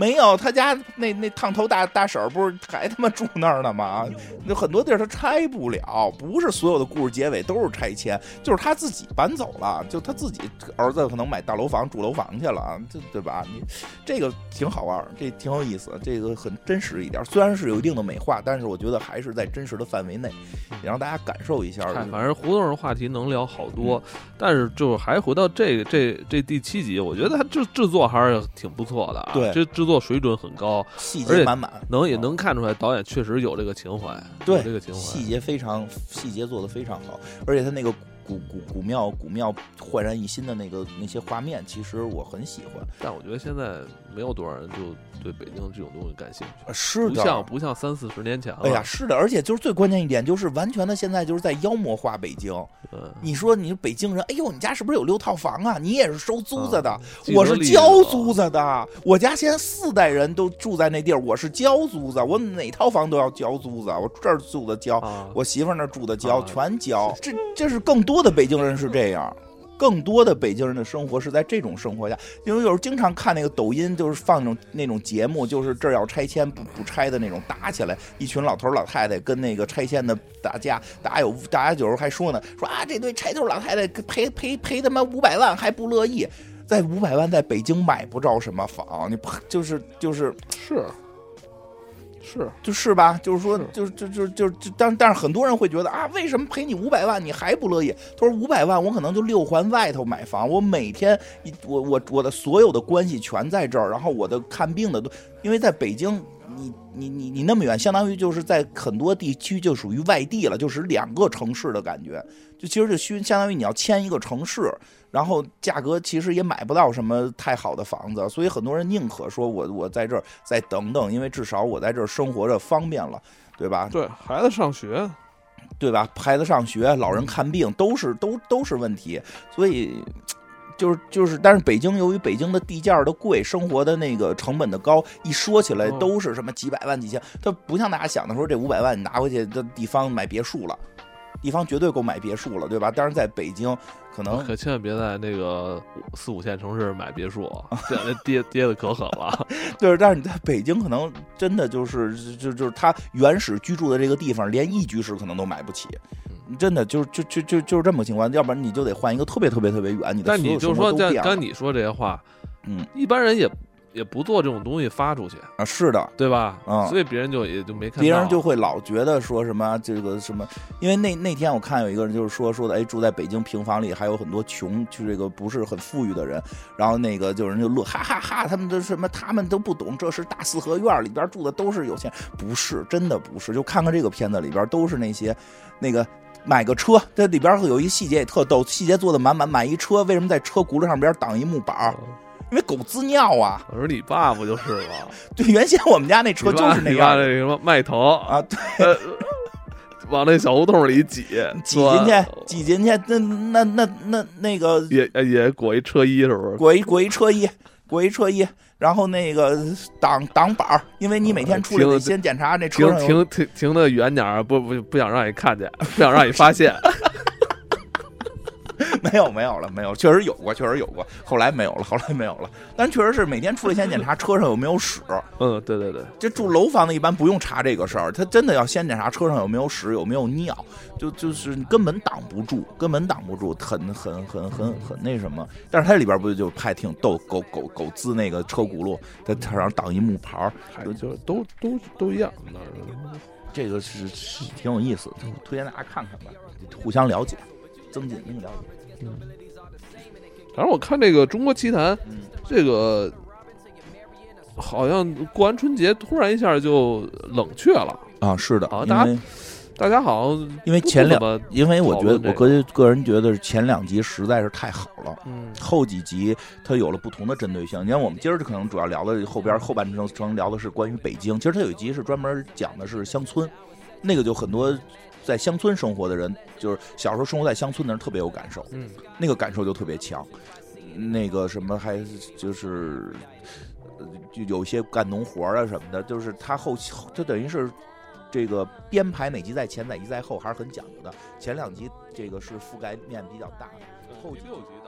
没有，他家那那烫头大大婶儿不是还他妈住那儿呢吗？*laughs* 那很多地儿他拆不了，不是所有的故事结尾都是拆迁，就是他自己搬走了，就他自己儿子可能买大楼房住楼房去了，这对吧？你这个挺好玩，这挺有意思，这个很真实一点，虽然是有一定的美化，但是我觉得还是在真实的范围内，也让大家感受一下。反正胡同的话题能聊好多，但是就是还回到这个这这第七集，我觉得他制制作还是挺不错的啊，对，这制。作水准很高，细节满满，能也能看出来导演确实有这个情怀，对这个情怀，细节非常，细节做的非常好，而且他那个古古古庙古庙焕然一新的那个那些画面，其实我很喜欢，但我觉得现在没有多少人就。对北京这种东西感兴趣，是的，不像不像三四十年前了。哎呀，是的，而且就是最关键一点，就是完全的现在就是在妖魔化北京。你说你北京人，哎呦，你家是不是有六套房啊？你也是收租子的，我是交租子的。我家现在四代人都住在那地儿，我是交租子，我哪套房都要交租子。我这儿住的交，我媳妇那住的交，全交。这这是更多的北京人是这样。更多的北京人的生活是在这种生活下，因为有时候经常看那个抖音，就是放那种那种节目，就是这要拆迁不不拆的那种，打起来，一群老头老太太跟那个拆迁的打架，打有大家有时候还说呢，说啊这堆拆头老太太赔赔赔他妈五百万还不乐意，在五百万在北京买不着什么房，你就是就是是。是，就是吧，就是说，就就就就就，但但是很多人会觉得啊，为什么赔你五百万你还不乐意？他说五百万我可能就六环外头买房，我每天一我我我的所有的关系全在这儿，然后我的看病的都，因为在北京，你你你你那么远，相当于就是在很多地区就属于外地了，就是两个城市的感觉，就其实就需相当于你要迁一个城市。然后价格其实也买不到什么太好的房子，所以很多人宁可说我我在这儿再等等，因为至少我在这儿生活着方便了，对吧？对孩子上学，对吧？孩子上学，老人看病都是都都是问题，所以就是就是，但是北京由于北京的地价的贵，生活的那个成本的高，一说起来都是什么几百万几千，它不像大家想的说这五百万你拿回去的地方买别墅了。地方绝对够买别墅了，对吧？但是在北京，可能 *laughs* 可千万别在那个四五线城市买别墅，*laughs* 这那跌跌的可狠了。*laughs* 对，但是你在北京，可能真的就是就就是他原始居住的这个地方，连一居室可能都买不起。真的就就就就就是这么情况，要不然你就得换一个特别特别特别远。你的但你就说刚刚你说这些话，嗯，一般人也。也不做这种东西发出去啊，是的，对吧？嗯，所以别人就也就没看，别人就会老觉得说什么这个什么，因为那那天我看有一个人就是说说的，哎，住在北京平房里还有很多穷，就这个不是很富裕的人，然后那个就人就乐，哈哈哈，他们都什么，他们都不懂，这是大四合院里边住的都是有钱，不是，真的不是，就看看这个片子里边都是那些那个买个车，这里边有一细节也特逗，细节做的满满，买一车为什么在车轱辘上边挡一木板？因为狗滋尿啊。我说你爸不就是吗？*laughs* 对，原先我们家那车就是那样。那个什么迈腾啊，对，往那小胡同里挤，挤进去，挤进去，那那那那那个也也裹一车衣是不是？裹一裹一车衣，裹一车衣，然后那个挡挡板儿，因为你每天出来得先检查那车停停停停的远点儿，不不不想让你看见，不想让你发现。*laughs* *laughs* 没有没有了，没有，确实有过，确实有过，后来没有了，后来没有了。但确实是每天出来先检查车上有没有屎。嗯，对对对，这住楼房的一般不用查这个事儿，他真的要先检查车上有没有屎，有没有尿，就就是根本挡不住，根本挡不住，很很很很很那什么。但是它里边不就还挺逗，狗狗狗滋那个车轱辘，在车上挡一木牌儿，就都都都一样。这个是是挺有意思，推荐大家看看吧，互相了解，增进那个了解。嗯，反正我看这个《中国奇谭》，这个好像过完春节突然一下就冷却了啊！是的啊，大家大家好像因为前两，因为我觉得我个个人觉得前两集实在是太好了，嗯，后几集它有了不同的针对性。你看，我们今儿可能主要聊的后边后半程程聊的是关于北京，其实它有一集是专门讲的是乡村，那个就很多。在乡村生活的人，就是小时候生活在乡村的人，特别有感受。嗯，那个感受就特别强。那个什么，还就是就有些干农活啊什么的，就是他后期，他等于是这个编排哪集在前，哪集在后，还是很讲究的。前两集这个是覆盖面比较大的，后六集。